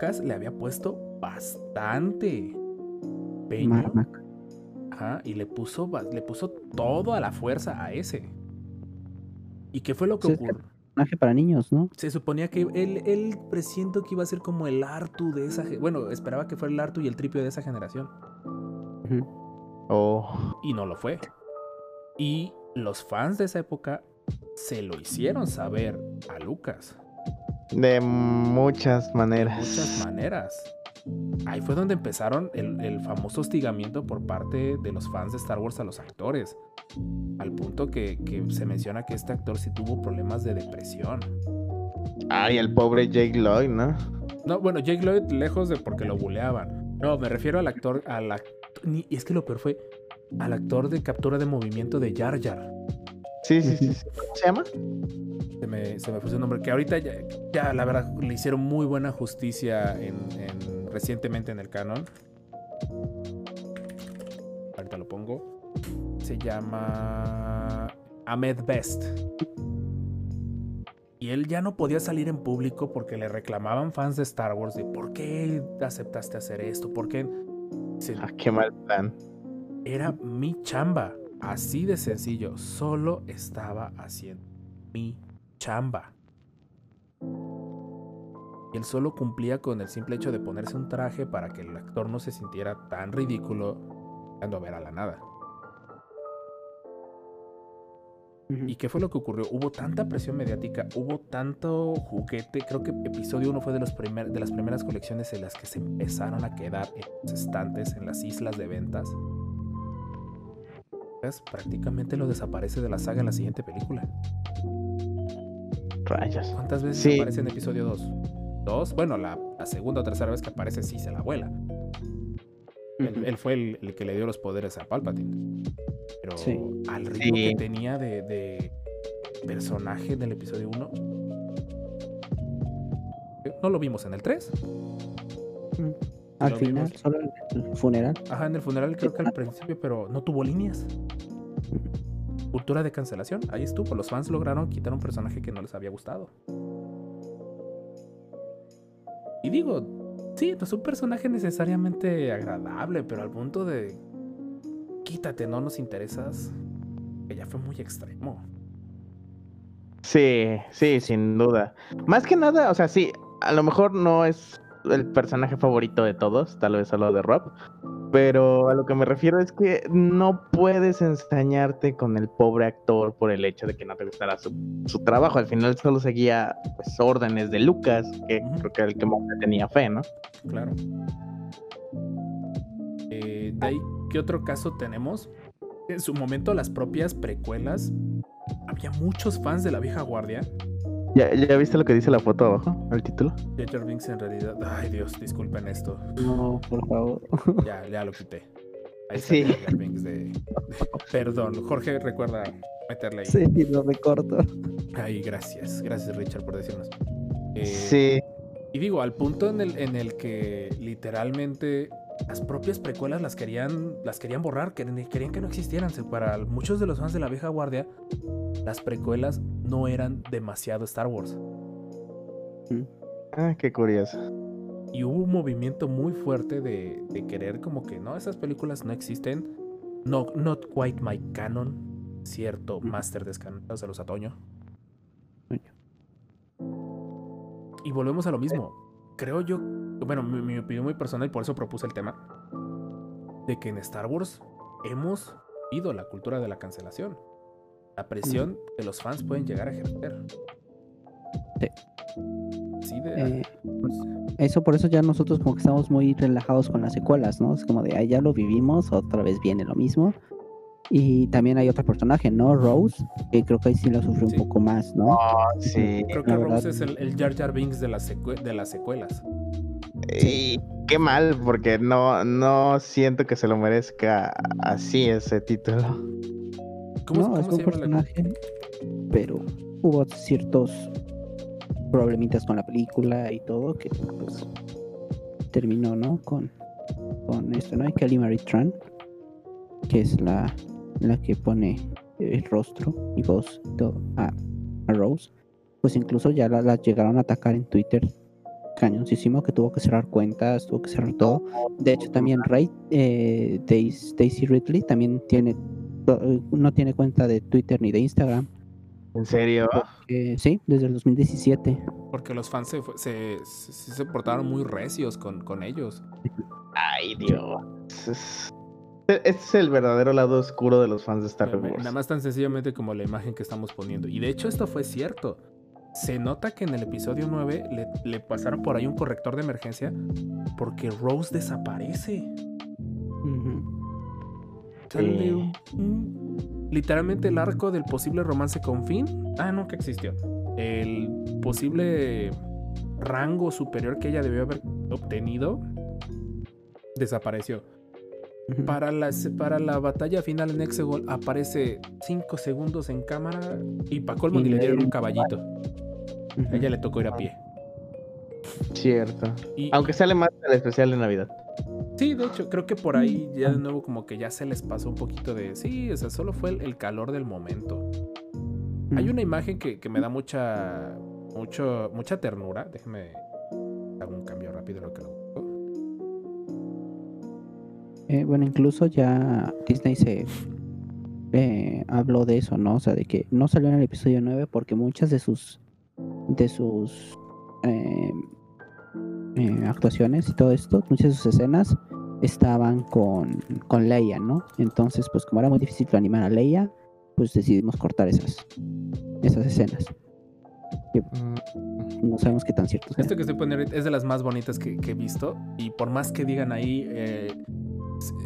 Cass le había puesto bastante peño, Marmac. Ajá, y le puso, le puso todo a la fuerza a ese. ¿Y qué fue lo que ocurrió? Personaje para niños, ¿no? Se suponía que él, él presiento que iba a ser como el Artu de esa... Bueno, esperaba que fuera el Artu y el Tripio de esa generación. Oh, Y no lo fue. Y los fans de esa época se lo hicieron saber a Lucas. de muchas De maneras. muchas maneras. Ahí fue donde empezaron el, el famoso hostigamiento por parte de los fans de Star Wars a los actores. Al punto que, que se menciona que este actor sí tuvo problemas de depresión. Ay, el pobre Jake Lloyd, ¿no? No, bueno, Jake Lloyd lejos de porque lo buleaban. No, me refiero al actor, al act- y es que lo peor fue al actor de captura de movimiento de Jar Jar. Sí, sí, sí. sí. ¿Cómo se llama? Se me, se me fue su nombre, que ahorita ya, ya, la verdad le hicieron muy buena justicia en, en- recientemente en el canon. Ahorita lo pongo. Se llama Ahmed Best. Y él ya no podía salir en público porque le reclamaban fans de Star Wars de por qué aceptaste hacer esto, por qué... Ah, qué mal plan. era mi chamba. Así de sencillo. Solo estaba haciendo mi chamba. Y él solo cumplía con el simple hecho de ponerse un traje para que el actor no se sintiera tan ridículo dando a ver a la nada. ¿Y qué fue lo que ocurrió? Hubo tanta presión mediática, hubo tanto juguete. Creo que episodio 1 fue de, los primer- de las primeras colecciones en las que se empezaron a quedar en los estantes, en las islas de ventas. Pues, prácticamente lo desaparece de la saga en la siguiente película. Rayos. ¿Cuántas veces Sí. aparece en episodio 2? ¿Dos? Bueno, la, la segunda o tercera vez que aparece sí se la vuela. Él, él fue el, el que le dio los poderes a Palpatine. Pero Sí. al ritmo Sí. que tenía de, de personaje del episodio 1, no lo vimos en el 3. Al lo final, vimos. solo el el funeral. Ajá, en el funeral creo que al principio, pero no tuvo líneas. Cultura de cancelación, ahí estuvo. Los fans lograron quitar un personaje que no les había gustado. Y digo, sí, es un personaje necesariamente agradable, pero al punto de quítate, no nos interesas, que ya fue muy extremo. Sí, sí, sin duda. Más que nada, o sea, sí, a lo mejor no es el personaje favorito de todos, tal vez solo de Rob, pero a lo que me refiero es que no puedes ensañarte con el pobre actor por el hecho de que no te gustara su, su trabajo. Al final solo seguía pues, órdenes de Lucas, que creo que era el que más tenía fe, ¿no? Claro. Eh, de ahí, ¿qué otro caso tenemos? En su momento, las propias precuelas. Había muchos fans de la vieja guardia. ¿Ya, ya viste lo que dice la foto abajo, el título? Jar Binks en realidad. Ay, Dios, disculpen esto. No, por favor. Ya, ya lo quité. Ahí está Sí. Jar Binks de. Perdón, Jorge, recuerda meterle ahí. Sí, lo recorto. Ay, gracias. Gracias, Richard, por decirnos. Eh, Sí, Y digo, al punto en el, en el que literalmente las propias precuelas las querían, las querían borrar, querían, querían que no existieran. Para muchos de los fans de la vieja guardia, las precuelas no eran demasiado Star Wars. ah, qué curioso. Y hubo un movimiento muy fuerte de, de querer como que no, esas películas no existen. No, not quite my canon. Cierto, Master descansados de los Atoño. Y volvemos a lo mismo. Creo yo, bueno, mi, mi opinión muy personal y por eso propuse el tema, de que en Star Wars hemos ido la cultura de la cancelación. La presión que los fans pueden llegar a ejercer. Sí. Sí, de, Eh, eso por eso ya nosotros como que estamos muy relajados con las secuelas, ¿no? Es como de, ah, ya lo vivimos, otra vez viene lo mismo. Y también hay otro personaje, ¿no? Rose, que creo que ahí sí lo sufrió Sí. un poco más, ¿no? Sí. Creo que La Rose verdad- es el, el Jar Jar Binks de las, de las secuelas. Y qué porque no, no siento que se lo merezca así ese título. ¿Cómo, no, cómo es un se llama la- personaje, pero hubo ciertos problemitas con la película y todo que pues terminó, ¿no? Con, con esto, ¿no? Y Kelly Marie Tran, que es la, la que pone el rostro y voz y todo a, a Rose, pues incluso ya la, la llegaron a atacar en Twitter cañoncísimo que tuvo que cerrar cuentas, tuvo que cerrar todo. De hecho, también Ray, eh, Daisy, Daisy Ridley también tiene no tiene cuenta de Twitter ni de Instagram. ¿En serio? Sí, desde el 2017. Porque los fans se, fue- se, se, se portaron muy recios con, con ellos. Ay, Dios. Es- Este es el verdadero lado oscuro de los fans de Star Wars. Nada más tan sencillamente como la imagen que estamos poniendo. Y de hecho esto fue cierto. Se nota que en el episodio 9 le, le pasaron por ahí un corrector de emergencia porque Rose desaparece. Sale Sí. un- un- literalmente el arco del posible romance con Finn. Ah, no, que existió. El posible rango superior que ella debió haber obtenido desapareció. Para la, para la batalla final en Exegol aparece 5 segundos en cámara y para colmo ni le dieron un caballito. A ella le tocó ir a pie. Cierto. Y, Aunque sale más el especial de Navidad. Sí, de hecho, creo que por ahí ya de nuevo como que ya se les pasó un poquito de... Sí, o sea, solo fue el, el calor del momento. Hay una imagen que, que me da mucha, mucho, mucha ternura. Déjeme hago un cambio rápido en lo que lo. Eh, bueno, incluso ya Disney se eh, habló de eso, ¿no? O sea, de que no salió en el episodio 9 porque muchas de sus de sus eh, eh, actuaciones y todo esto, muchas de sus escenas estaban con, con Leia, ¿no? Entonces, pues como era muy difícil animar a Leia, pues decidimos cortar esas, esas escenas. Mm, No sabemos qué tan cierto. Esto que estoy poniendo es de las más bonitas que, que he visto. Y por más que digan ahí. eh,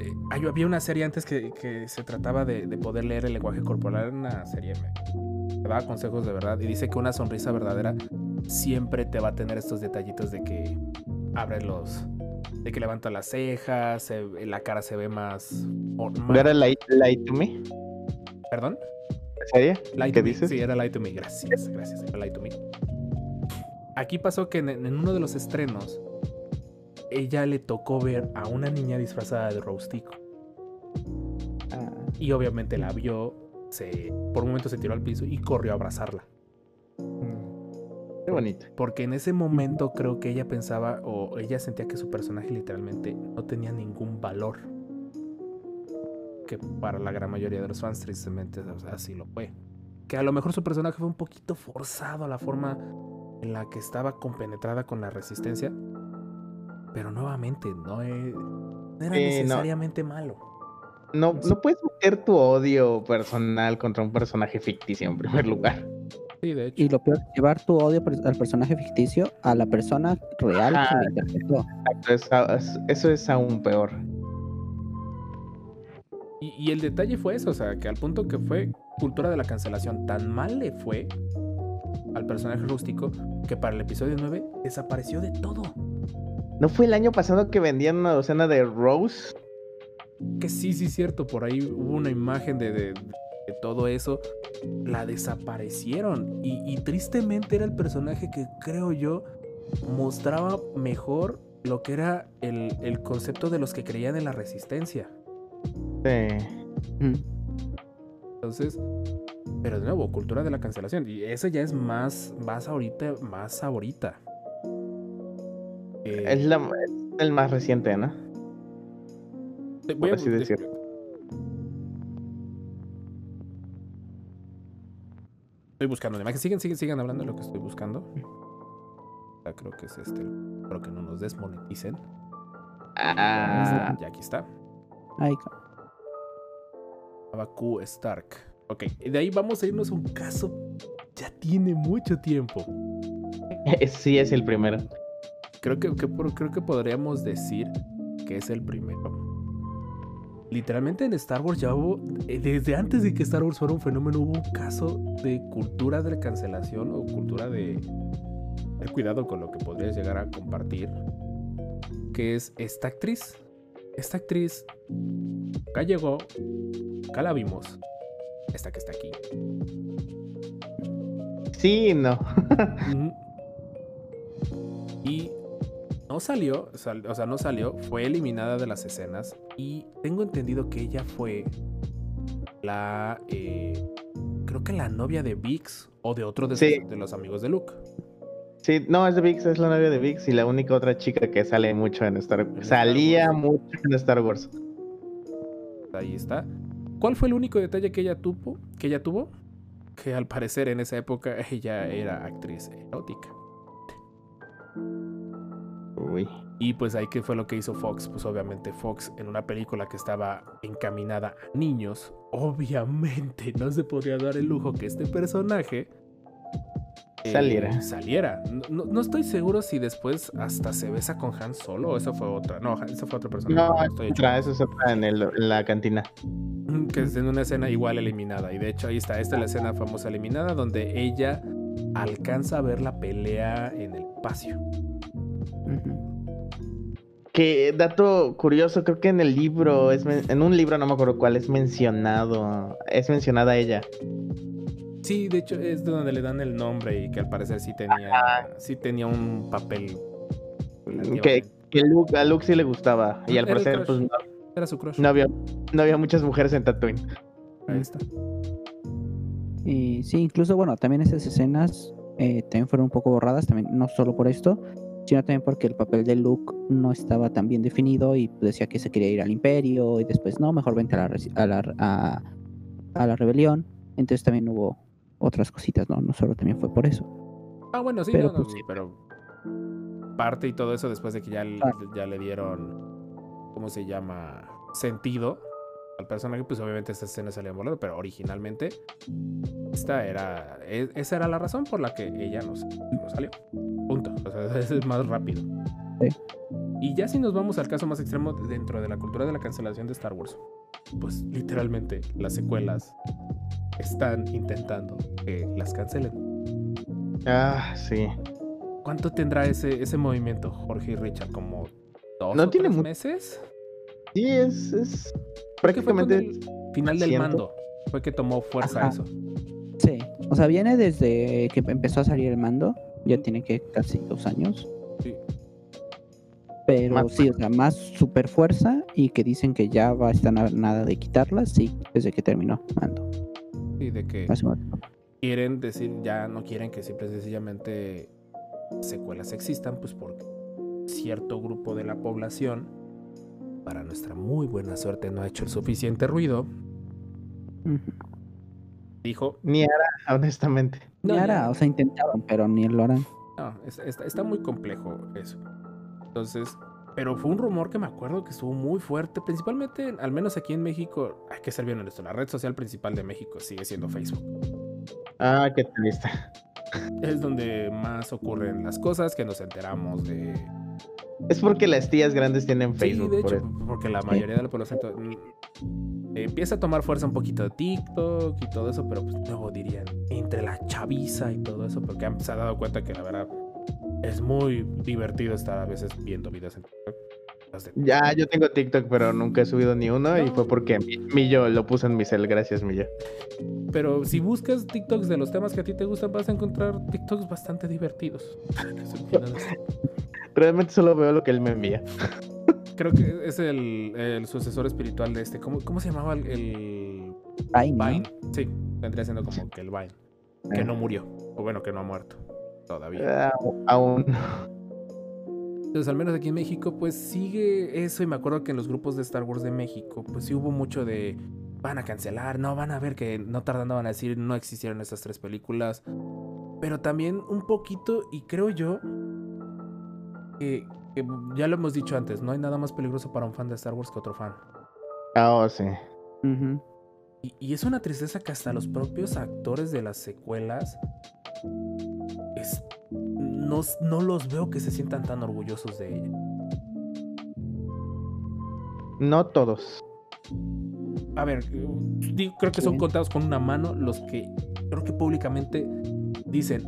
eh, había una serie antes que, que se trataba de, de poder leer el lenguaje corporal. Era una serie. Me, me daba consejos de verdad. Y dice que una sonrisa verdadera siempre te va a tener estos detallitos de que abre los. De que levanta las cejas, se- la cara se ve más. formal. ¿No era Light, Light to Me? Perdón. ¿La serie? Light ¿Qué to Me. dices? Sí, era Light to Me. Gracias, gracias. Era Light to Me. Aquí pasó que en, en uno de los estrenos, ella le tocó ver a una niña disfrazada de Rostico. Ah, Y obviamente la vio, se, por un momento se tiró al piso y corrió a abrazarla. Qué bonito. Porque en ese momento creo que ella pensaba o ella sentía que su personaje literalmente no tenía ningún valor. Que para la gran mayoría de los fans tristemente o sea, así lo fue. Que a lo mejor su personaje fue un poquito forzado a la forma en la que estaba compenetrada con la resistencia. Pero nuevamente no, es- no era no. necesariamente malo. No, no puedes meter tu odio personal contra un personaje ficticio en primer lugar. Sí, de hecho. Y lo peor, llevar tu odio al personaje ficticio a la persona real Ajá. Exacto, eso es aún peor. Y, y el detalle fue eso, o sea, que al punto que fue cultura de la cancelación, tan mal le fue al personaje rústico que para el episodio 9 desapareció de todo. ¿No fue el año pasado que vendían una docena de Rose? Que sí, sí, cierto, por ahí hubo una imagen de, de- de todo eso. La desaparecieron. Y, y tristemente era el personaje que creo yo mostraba mejor lo que era el, el concepto de los que creían en la resistencia. Sí. Mm. Entonces, pero de nuevo, cultura de la cancelación. Y ese ya es más, más ahorita, más ahorita. Eh, Es, la, es el más reciente, ¿no? voy por a- así decirlo. Estoy buscando una imagen. Siguen, siguen, sigan hablando de lo que estoy buscando. Ya creo que es este. Espero que no nos desmoneticen. Ah, Ya aquí está. Ay, ca- Abaku Stark. Ok, y de ahí vamos a irnos a un caso. Ya tiene mucho tiempo. sí, es el primero. Creo que, creo que podríamos decir que es el primero. Literalmente en Star Wars ya hubo, eh, desde antes de que Star Wars fuera un fenómeno, hubo un caso de cultura de cancelación o cultura de tener cuidado con lo que podrías llegar a compartir. Que es esta actriz. Esta actriz acá llegó, acá la vimos. Esta que está aquí. Sí, no. Y no salió, sal- o sea, no salió, fue eliminada de las escenas y tengo entendido que ella fue la, eh, creo que la novia de Vix o de otro de, Sí. de los amigos de Luke. Sí, no, es de Vix, es la novia de Vix y la única otra chica que sale mucho en Star Wars. Salía mucho en Star Wars. Ahí está. ¿Cuál fue el único detalle que ella tuvo? Que ella tuvo? Que al parecer en esa época ella era actriz erótica. Y pues ahí que fue lo que hizo Fox. Pues obviamente Fox en una película que estaba encaminada a niños, obviamente no se podía dar el lujo que este personaje eh, Saliera. saliera. No, no- no estoy seguro si después hasta se besa con Han Solo o esa fue otra. No, esa fue otra persona. No, estoy otra, eso es otra en, el- en la cantina. Mm, que es en una escena igual eliminada. Y de hecho ahí está, esta es la escena famosa eliminada donde ella alcanza a ver la pelea en el espacio. Ujú. Que dato curioso, creo que en el libro, es en un libro no me acuerdo cuál, es mencionado, es mencionada ella. Sí, de hecho es de donde le dan el nombre y que al parecer sí tenía, sí tenía un papel. Que, que Luke, a Luke sí le gustaba. Y al Era parecer, pues crush. no, Era su crush. no había, no había muchas mujeres en Tatooine. Ahí está. Y sí, incluso, bueno, también esas escenas eh, también fueron un poco borradas, también no solo por esto, sino también porque el papel de Luke no estaba tan bien definido y decía que se quería ir al imperio y después no, mejor vente a la, a la, a, a la rebelión. Entonces también hubo otras cositas, ¿no? No solo también fue por eso. Ah, bueno, sí, Pero, no, no, pues, sí. pero parte y todo eso después de que ya, Ah. ya le dieron, ¿cómo se llama? Sentido. Al personaje, pues obviamente esta escena salía volando, pero originalmente esta era, e- esa era la razón por la que ella no, sa- no salió. Punto. O sea, es más rápido. Sí. Y ya si nos vamos al caso más extremo dentro de la cultura de la cancelación de Star Wars, pues literalmente las secuelas están intentando que las cancelen. Ah, sí. ¿Cuánto tendrá ese, ese movimiento, Jorge y Richard? ¿Como dos No o tiene tres meses? Sí, es, es fue prácticamente. el final del siento. mando. Fue que tomó fuerza Ajá. eso. Sí. O sea, viene desde que empezó a salir el mando. Ya tiene que casi dos años. Sí. Pero Más- sí, o sea, más super fuerza y que dicen que ya va a estar nada de quitarla, sí, desde que terminó mando. Y de que quieren decir, ya no quieren que simple y sencillamente secuelas existan, pues porque cierto grupo de la población, para nuestra muy buena suerte, no ha hecho el suficiente ruido. Dijo, Ni hará, honestamente. Ni hará, o sea, intentaron, pero ni lo harán. No, es- está, está muy complejo eso. Entonces, pero fue un rumor que me acuerdo que estuvo muy fuerte, principalmente, al menos aquí en México, hay que ser bien honesto, la red social principal de México sigue siendo Facebook. Ah, qué triste. Es donde más ocurren las cosas, que nos enteramos de... Es porque las tías grandes tienen Sí, Facebook. de por hecho, porque la mayoría de la población to- mm, empieza a tomar fuerza un poquito de TikTok y todo eso, pero pues luego dirían, entre la chaviza y todo eso, porque han- se ha dado cuenta que la verdad es muy divertido estar a veces viendo videos en TikTok. De- Ya, yo tengo TikTok, pero nunca he subido ni uno y fue porque mi- Millo lo puso en mi cel. Gracias, Millo. Pero si buscas TikToks de los temas que a ti te gustan, vas a encontrar TikToks bastante divertidos. Realmente solo veo lo que él me envía. Creo que es el, el sucesor espiritual de este. ¿Cómo, cómo se llamaba el, ¿no? Vine? Sí, vendría siendo como que el Vine. Que no murió. O bueno, que no ha muerto. Todavía. Ah, aún. Entonces, al menos aquí en México, pues sigue eso. Y me acuerdo que en los grupos de Star Wars de México, pues sí hubo mucho de. Van a cancelar, no, van a ver que no tardando van a decir no existieron esas tres películas. Pero también un poquito, y creo yo, que, que ya lo hemos dicho antes, no hay nada más peligroso para un fan de Star Wars que otro fan. Ah, oh, sí. Y, y es una tristeza que hasta los propios actores de las secuelas es- no, no los veo que se sientan tan orgullosos de ella. No todos. A ver, digo, creo que son contados con una mano los que creo que públicamente dicen,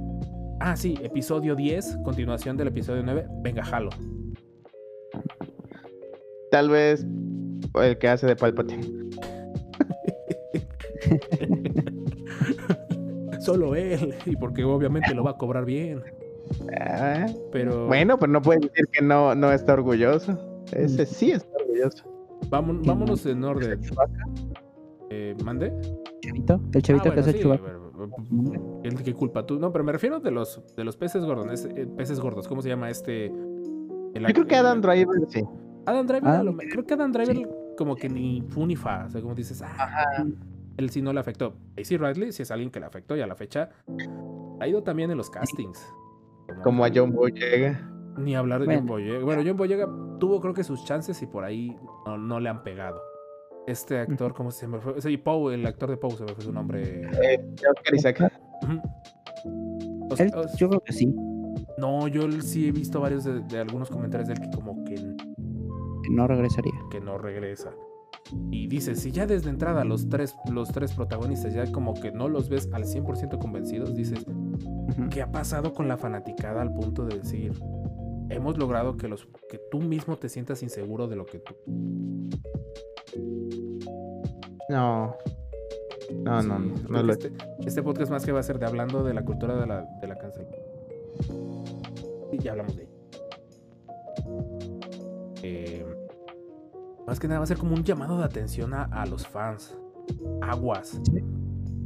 ah, sí, episodio 10, continuación del episodio 9, venga, jalo. Tal vez el que hace de Palpatine. Solo él, y porque obviamente lo va a cobrar bien. Ah, Pero Bueno, pues no puedes decir que no, no está orgulloso. Ese sí está orgulloso. vámonos, vámonos en orden. Eh, ¿Mande? Chavito, el chavito Ah, que bueno, hace sí, ¿el ¿Qué culpa tú? No, pero me refiero de los, de los peces gordos. eh, peces gordos, ¿cómo se llama este? el Yo creo que Adam Driver sí. Adam Driver, Ah, lo creo que Adam Driver sí. como que ni fu ni fa, o sea, como dices, ah, él sí no le afectó. Daisy Ridley sí es alguien que le afectó y a la fecha ha ido también en los castings. Como a John Boyega. Ni hablar de Bueno. John Boyega. Bueno, John Boyega tuvo creo que sus chances y por ahí no, no le han pegado. Este actor, ¿cómo se fue? Sí, Poe, el actor de Poe, se me fue su nombre. Eh, Oscar Isaac. Ujú. O Él, sea, o- yo creo que sí, No, yo sí he visto varios de, de algunos comentarios de él que como que, que no regresaría. que no regresa. Y dices, si ya desde entrada los tres, los tres protagonistas ya como que no los ves al 100% convencidos, dices, Ujú. ¿qué ha pasado con la fanaticada al punto de decir, hemos logrado que, los, que tú mismo te sientas inseguro de lo que tú... No. No, no, Sí, no. lo- este, este podcast más que va a ser de hablando de la cultura de la, de la cancel. Y ya hablamos de ella. Eh, más que nada va a ser como un llamado de atención a, a los fans. Aguas. Sí.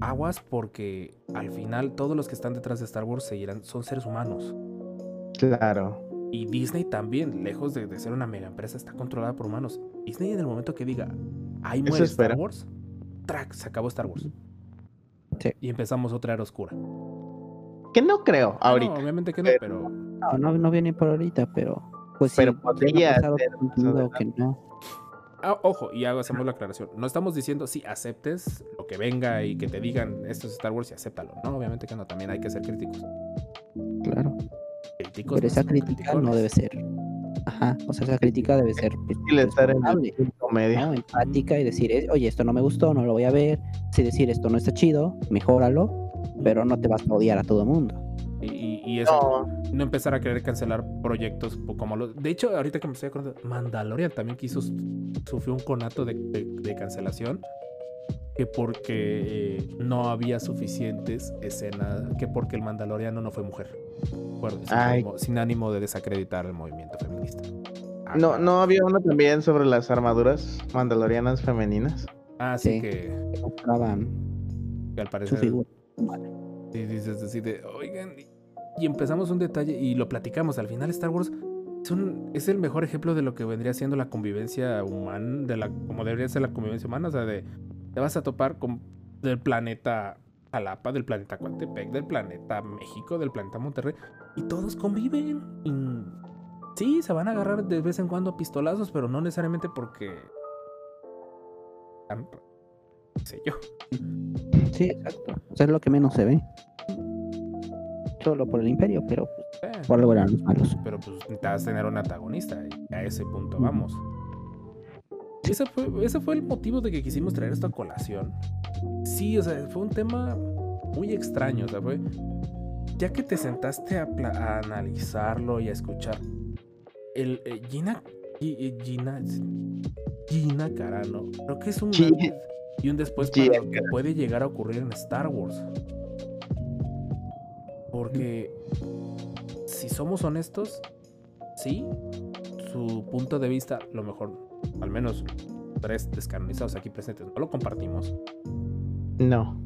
Aguas porque al final todos los que están detrás de Star Wars seguirán, son seres humanos. Claro. Y Disney también, lejos de, de ser una mega empresa, está controlada por humanos. Disney en el momento que diga, ahí muere Star espera. Wars, track, se acabó Star Wars. Sí. Y empezamos otra era oscura. Que no creo Ah, ahorita. No, obviamente que no, pero No, no, no viene por ahorita, pero pues Pero sí, podría ser que no. ah, ojo, y hacemos la aclaración. No estamos diciendo si aceptes lo que venga y que te digan esto es Star Wars y acéptalo. No, obviamente que no, también hay que ser críticos. Claro. Críticos Pero no esa crítica no debe ser. Ajá. O sea, esa crítica debe ser pues, estar en el ¿no? empática y decir, eh, oye, esto no me gustó, no lo voy a ver. Si decir esto no está chido, mejóralo, pero no te vas a odiar a todo el mundo. Y, eso, No, no empezar a querer cancelar proyectos como los. De hecho, ahorita que me estoy acordando, Mandalorian también quiso sufrió un conato de, de- de cancelación. Que porque eh, no había suficientes escenas. Que porque el Mandaloriano no fue mujer. Bueno, sin, Ay. ánimo, sin ánimo de desacreditar el movimiento feminista. Ah, no, claro. no había uno también sobre las armaduras mandalorianas femeninas. Ah, sí, Sí. que, que al su parecer. figura. Sí, dices así de, oigan, y- y empezamos un detalle y lo platicamos. Al final Star Wars es, un- es el mejor ejemplo de lo que vendría siendo la convivencia humana, de la, como debería ser la convivencia humana. O sea, de te vas a topar con del planeta Jalapa, del planeta Coatepec, del planeta México, del planeta Monterrey, y todos conviven. Y, sí, se van a agarrar de vez en cuando pistolazos, pero no necesariamente porque... qué sé yo. Sí, exacto. Es lo que menos se ve. Solo por el imperio, pero pues, Eh. por algo eran los malos. pero pues necesitas tener un antagonista y a ese punto vamos. Ese fue, ese fue el motivo de que quisimos traer esta colación. Sí, o sea, fue un tema muy extraño, o sea, fue... Ya que te sentaste a analizarlo y a escuchar, el eh, Gina, Gi- Gina, Gina Carano, creo que es un antes y un después para lo que puede llegar a ocurrir en Star Wars. Porque si somos honestos, sí, su punto de vista, lo mejor, al menos tres descanonizados aquí presentes, no lo compartimos, No.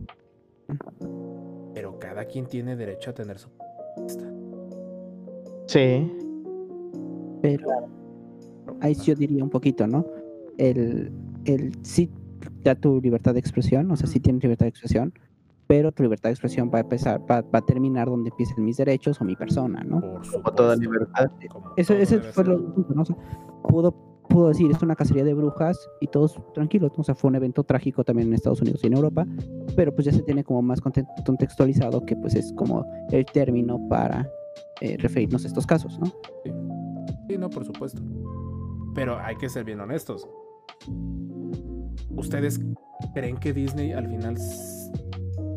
pero cada quien tiene derecho a tener su punto de vista. Sí. Pero ahí sí yo diría un poquito, ¿no? El, el sí da tu libertad de expresión, o sea, sí tienes libertad de expresión, pero tu libertad de expresión va a empezar, va, va a terminar donde empiecen mis derechos o mi persona, ¿no? Por Como supuesto. toda libertad. como Eso, ese fue ser. lo punto, ¿no? O sea, pudo, pudo decir, es una cacería de brujas y todos tranquilos, ¿no? o sea, fue un evento trágico también en Estados Unidos y en Europa, pero pues ya se tiene como más conte- contextualizado que pues es como el término para eh, referirnos a estos casos, ¿no? Sí, no, por supuesto. Pero hay que ser bien honestos. ¿Ustedes creen que Disney al final,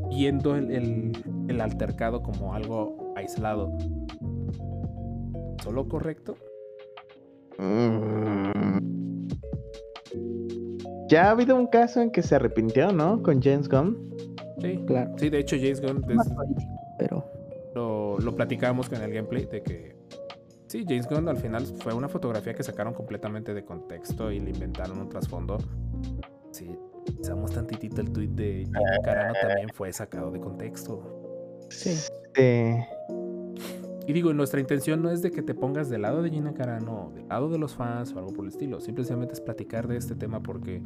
viendo el, el- el altercado como algo aislado, solo correcto? Mm. Ya ha habido un caso en que se arrepintió, ¿no? Con James Gunn. Sí. Claro. Sí, de hecho, James Gunn pero lo, lo platicábamos con el gameplay de que sí, James Gunn al final fue una fotografía que sacaron completamente de contexto y le inventaron un trasfondo. Sí, usamos tantitito el tweet de Gina Carano también fue sacado de contexto. sí. Sí. Y digo, nuestra intención no es de que te pongas del lado de Gina Carano, del lado de los fans o algo por el estilo. Simplemente es platicar de este tema porque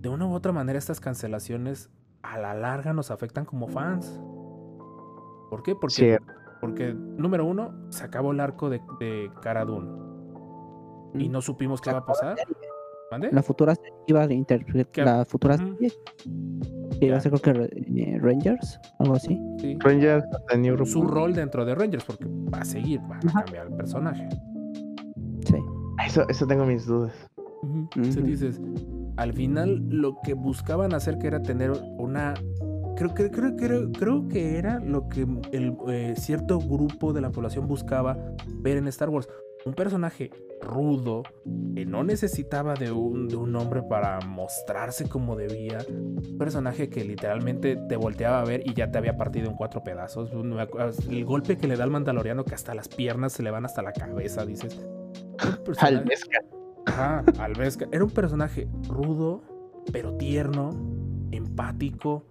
de una u otra manera estas cancelaciones a la larga nos afectan como fans. ¿Por qué? Porque, Cierto. Porque número uno, se acabó el arco de, de Cara Dune y Mm. no supimos qué va a pasar. ¿Mande? La futura serie iba a interpretar la futura serie que iba a ser creo que eh, Rangers, algo así. Sí. Rangers the New Su rol dentro de Rangers, porque va a seguir, va a Ajá. cambiar el personaje. Sí. Eso, eso tengo mis dudas. Entonces Ujú. dices, al final lo que buscaban hacer que era tener una... Creo, que creo, creo, creo que era lo que el, eh, cierto grupo de la población buscaba ver en Star Wars. Un personaje rudo, que no necesitaba de un, de un hombre para mostrarse como debía. Un personaje que literalmente te volteaba a ver y ya te había partido en cuatro pedazos. El golpe que le da al mandaloriano, que hasta las piernas se le van hasta la cabeza, dices. Almesca. Ajá, Alvesca. Era un personaje rudo, pero tierno, empático.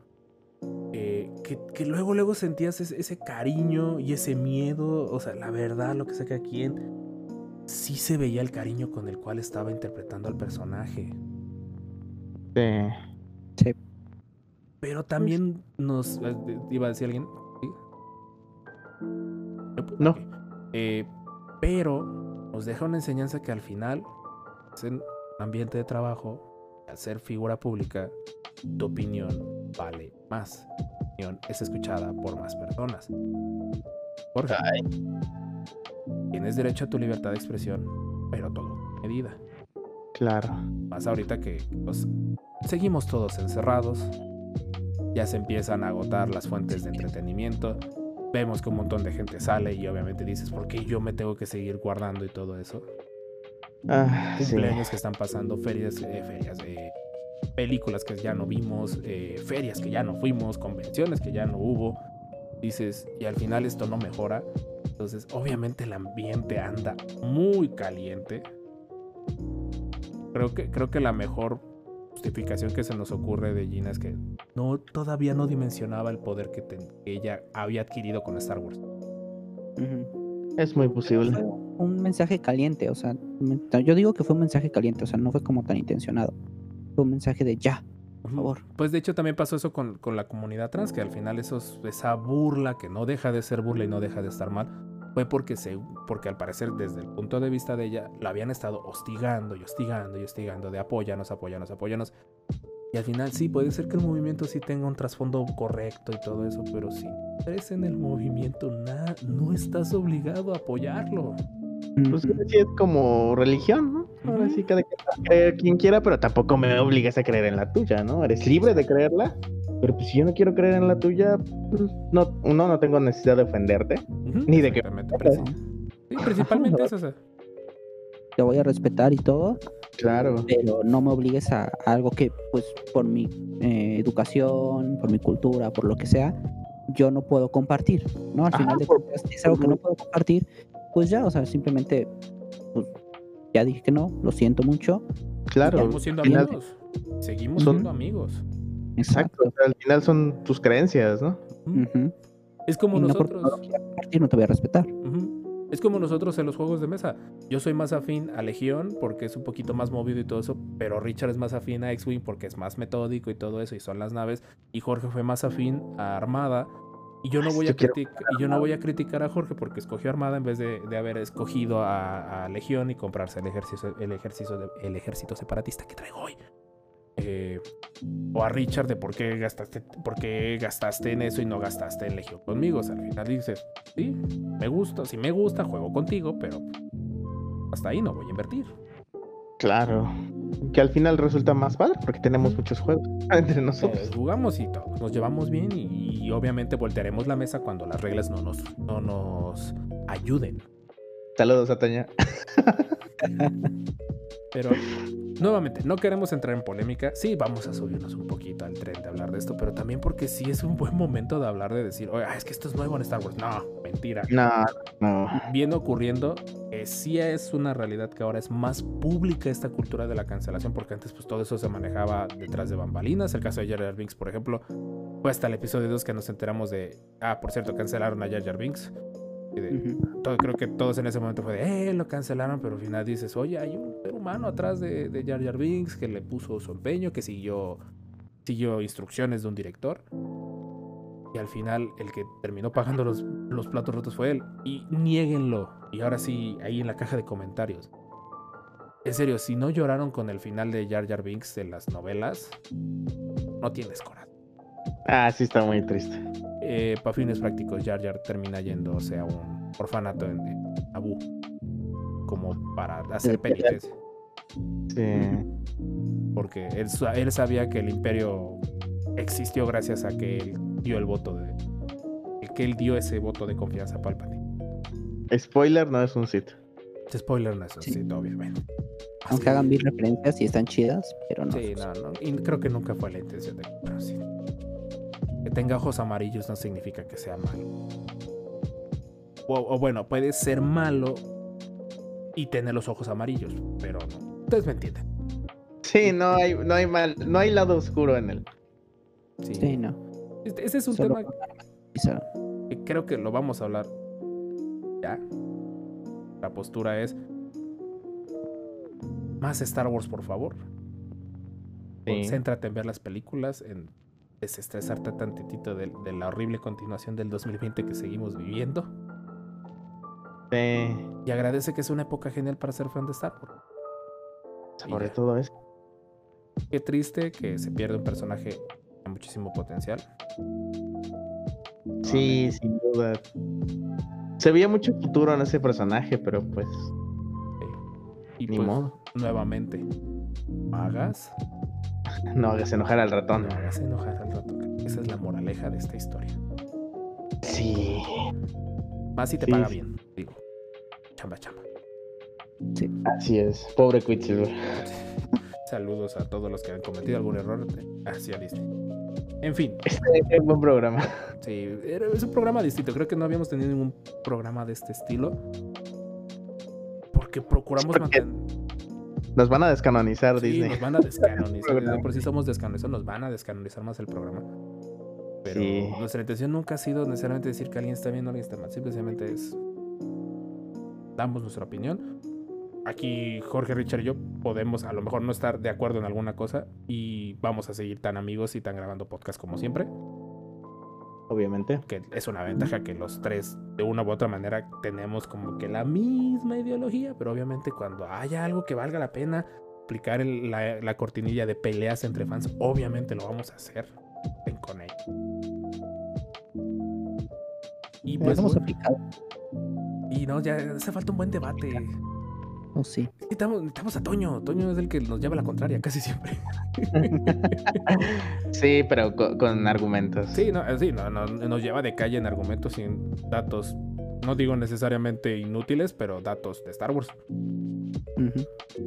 Eh, que, que luego, luego sentías ese, ese cariño y ese miedo. O sea, la verdad, lo que sé que aquí en. Sí se veía el cariño con el cual estaba interpretando al personaje. Sí. Pero también nos. eh, ¿Iba a decir alguien? ¿Sí? No. Eh, pero nos deja una enseñanza que al final se- ambiente de trabajo, al ser figura pública, tu opinión vale más. Es escuchada por más personas. Jorge, tienes derecho a tu libertad de expresión, pero todo con medida. Claro. Más ahorita que pues, seguimos todos encerrados. Ya se empiezan a agotar las fuentes de entretenimiento. Vemos que un montón de gente sale y obviamente dices, ¿por qué yo me tengo que seguir guardando y todo eso? Ah, sí. Cumpleaños que están pasando, ferias, eh, ferias, eh, películas que ya no vimos, eh, ferias que ya no fuimos, convenciones que ya no hubo. Dices, y al final esto no mejora. Entonces, obviamente el ambiente anda muy caliente. Creo que, creo que la mejor justificación que se nos ocurre de Gina es que no, todavía no dimensionaba el poder que, ella había adquirido con Star Wars. Es muy posible. Fue un mensaje caliente, o sea, yo digo que fue un mensaje caliente, o sea, no fue como tan intencionado. Un mensaje de ya, por favor. Pues de hecho también pasó eso con, con la comunidad trans, que al final esos, esa burla que no deja de ser burla y no deja de estar mal, fue porque, se, porque al parecer desde el punto de vista de ella la habían estado hostigando y hostigando y hostigando de apóyanos, apóyanos, apóyanos. Y al final sí, puede ser que el movimiento sí tenga un trasfondo correcto y todo eso, pero si eres en el movimiento, na- no estás obligado a apoyarlo. Pues sí es como religión, ¿no? Ahora sí, cada quien creer quien quiera, pero tampoco me obligas a creer en la tuya, ¿no? Eres libre de creerla, pero pues si yo no quiero creer en la tuya, pues no, uno, no tengo necesidad de ofenderte. Ni de que- sí, principalmente eso. o sea, Te voy a respetar y todo, Claro. pero no me obligues a, a algo que, pues, por mi eh, educación, por mi cultura, por lo que sea, yo no puedo compartir, ¿no? Al Ajá, final de cuentas, es algo que no puedo compartir, pues ya, o sea, simplemente, pues, ya dije que no, lo siento mucho. Claro. seguimos siendo final- amigos. Seguimos Son- siendo amigos. Exacto. o sea, al final son tus creencias, ¿no? Es como Y no porque no nosotros. te voy a respetar. Es como nosotros en los juegos de mesa. Yo soy más afín a Legión porque es un poquito más movido y todo eso, pero Richard es más afín a X-Wing porque es más metódico y todo eso y son las naves. Y Jorge fue más afín a Armada. Y yo no voy a, quiero critic- y yo no voy a criticar a Jorge porque escogió Armada en vez de, de haber escogido a, a Legión y comprarse el ejército, el, ejército de- el ejército separatista que traigo hoy. Eh, o a Richard de por qué gastaste, por qué gastaste en eso y no gastaste en Legión conmigo. O sea, al final dices, sí, me gusta, si me gusta, juego contigo, pero hasta ahí no voy a invertir. Claro. Que al final resulta más padre porque tenemos muchos juegos entre Eh, nosotros. jugamos y todo, nos llevamos bien y, y obviamente voltearemos la mesa cuando las reglas no nos, no nos ayuden. Saludos, Ataña. Pero nuevamente, no queremos entrar en polémica. Sí, vamos a subirnos un poquito al tren de hablar de esto, pero también porque sí es un buen momento de hablar de decir, oye, es que esto es nuevo en Star Wars. No, mentira. No, no. Viene ocurriendo que sí es una realidad que ahora es más pública esta cultura de la cancelación, porque antes pues todo eso se manejaba detrás de bambalinas. El caso de Jar Jar Binks, por ejemplo, fue hasta el episodio 2 que nos enteramos de, ah, por cierto, cancelaron a Jar Jar Binks. Todo, creo que todos en ese momento fue de, eh, lo cancelaron, pero al final dices, oye, hay un ser humano atrás de, de Jar Jar Binks que le puso su empeño, que siguió, siguió instrucciones de un director. Y al final el que terminó pagando los, los platos rotos fue él. Y niéguenlo. Y ahora sí, ahí en la caja de comentarios. En serio, si no lloraron con el final de Jar Jar Binks de las novelas, no tienes corazón. Ah, sí está muy triste. Eh, para fines prácticos, Jar Jar termina yéndose a un orfanato en, en Naboo. Como para hacer El- penitencia. Sí. Porque él, sa- él sabía que el imperio existió gracias a que él dio el voto de. que él dio ese voto de confianza a Palpatine. Spoiler, no es un sitio. Spoiler no es un Sí. sitio, obviamente. Aunque hagan bien referencias y están chidas, pero no. Sí, no, no. Y creo que nunca fue la intención de. Pero sí. Que tenga ojos amarillos no significa que sea malo. O, o bueno, puede ser malo y tener los ojos amarillos, pero no. Ustedes me entienden. Sí, no hay, no hay mal, no hay lado oscuro en él. Sí. Sí, no. Este- ese es un Solo tema que creo que lo vamos a hablar ya. La postura es más Star Wars, por favor. Sí. Concéntrate en ver las películas, en desestresarte tantitito de, de la horrible continuación del 2020 que seguimos viviendo. Sí. Y agradece que es una época genial para ser fan de Star Wars. Sobre todo eso. Qué triste que se pierde un personaje con muchísimo potencial. Sí, sin duda. Se veía mucho futuro en ese personaje, pero pues, Y ni pues, modo. nuevamente, no hagas, No hagas enojar al ratón. no hagas enojar al ratón. Esa es la moraleja de esta historia. Sí. Más si te Sí, paga sí. bien, digo. Chamba, chamba. Así es. Pobre Quicksilver. Saludos a todos los que han cometido algún error hacia Disney. En fin, Este es buen programa. sí, es un programa distinto. Creo que no habíamos tenido ningún programa de este estilo. Porque procuramos Porque mantener. Nos van a descanonizar Sí, Disney. nos van a descanonizar. De por si somos descanonizados, nos van a descanonizar más el programa. Pero Sí. nuestra intención nunca ha sido necesariamente decir que alguien está bien o alguien está mal. Simplemente es. Damos nuestra opinión. Aquí Jorge, Richard y yo podemos a lo mejor no estar de acuerdo en alguna cosa y vamos a seguir tan amigos y tan grabando podcast como siempre. Obviamente. Que es una ventaja que los tres, de una u otra manera, tenemos como que la misma ideología. Pero obviamente, cuando haya algo que valga la pena aplicar el- la, la cortinilla de peleas entre fans, obviamente lo vamos a hacer. Ven con ello. Y pues, hemos bueno, aplicado. y no, ya hace falta un buen debate. Sí. Necesitamos, necesitamos a Toño. Toño es el que nos lleva la contraria casi siempre. Sí, pero co- con, argumentos. Sí, no, sí, no, no, nos lleva de calle en argumentos y en datos. No digo necesariamente inútiles, pero datos de Star Wars.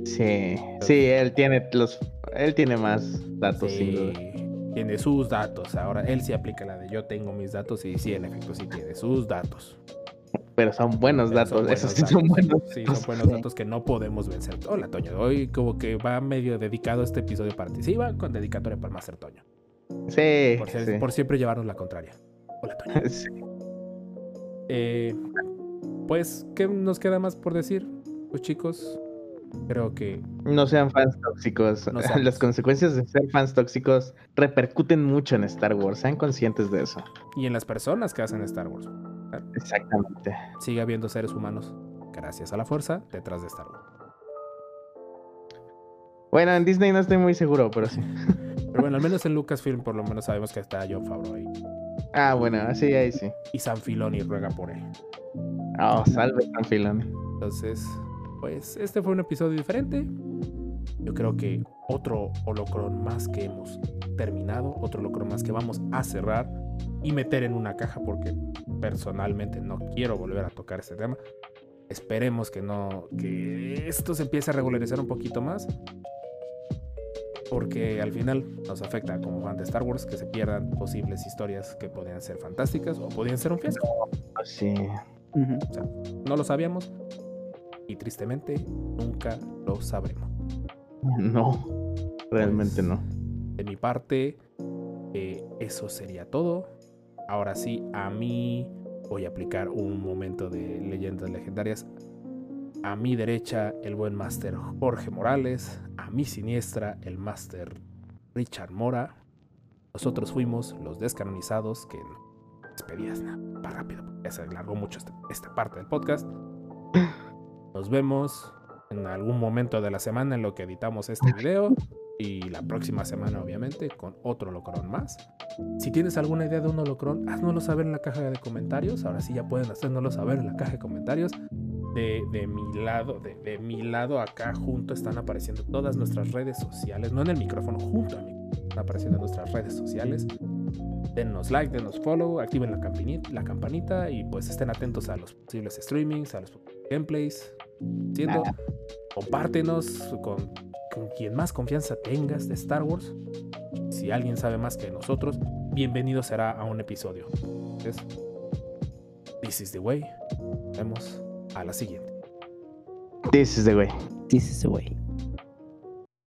Sí, sí, él tiene los, él tiene más datos sin duda. Sí, tiene sus datos. Ahora él sí aplica la de yo tengo mis datos y sí, en efecto, sí tiene sus datos. Pero son buenos Pero datos, son esos sí son datos. buenos. Sí, datos. son buenos datos que no podemos vencer. Hola, Toño. Hoy como que va medio dedicado este episodio para ti. Sí, va con dedicatoria para el Master Toño. Sí, Por, ser- sí. por siempre llevarnos la contraria. Hola, Toño. Sí. Eh, pues, ¿qué nos queda más por decir? Pues chicos, creo que No sean fans tóxicos. No seamos. Las consecuencias de ser fans tóxicos repercuten mucho en Star Wars. Sean conscientes de eso. y en las personas que hacen Star Wars, Exactamente. sigue habiendo seres humanos, gracias a la fuerza, detrás de Star Wars. Bueno, en Disney no estoy muy seguro, pero sí. Pero bueno, al menos en Lucasfilm por lo menos sabemos que está John Favreau ahí. Ah, bueno, así ahí sí. Y Sam Filoni ruega por él. Oh, salve San Filoni. Entonces, pues este fue un episodio diferente. Yo creo que otro holocron más que hemos terminado, otro holocron más que vamos a cerrar y meter en una caja porque personalmente no quiero volver a tocar este tema. Esperemos que no, que esto se empiece a regularizar un poquito más. Porque al final nos afecta como fan de Star Wars que se pierdan posibles historias que podrían ser fantásticas o podrían ser un fiasco. Sí. Ujú. No lo sabíamos y tristemente nunca lo sabremos. No, realmente Pues, no. De mi parte, eh, eso sería todo. Ahora sí, a mí voy a aplicar un momento de leyendas legendarias. A mi derecha, el buen máster Jorge Morales. A mi siniestra, el máster Richard Mora. Nosotros fuimos los descanonizados que despedidas nada, más rápido, porque ya se alargó mucho este- esta parte del podcast. Nos vemos en algún momento de la semana en lo que editamos este video y la próxima semana obviamente con otro holocron más. Si tienes alguna idea de un holocron, háznoslo saber en la caja de comentarios. Ahora sí ya pueden hacérnoslo saber en la caja de comentarios. De, de mi lado, de, de mi lado acá junto están apareciendo todas nuestras redes sociales, no en el micrófono, junto a mí están apareciendo nuestras redes sociales. Denos like, denos follow, activen la campanita, la campanita y pues estén atentos a los posibles streamings, gameplays. Siendo, compártenos con, con quien más confianza tengas de Star Wars. Si alguien sabe más que nosotros, bienvenido será a un episodio. Entonces, this is the way. Nos vemos a la siguiente. This is the way. This is the way.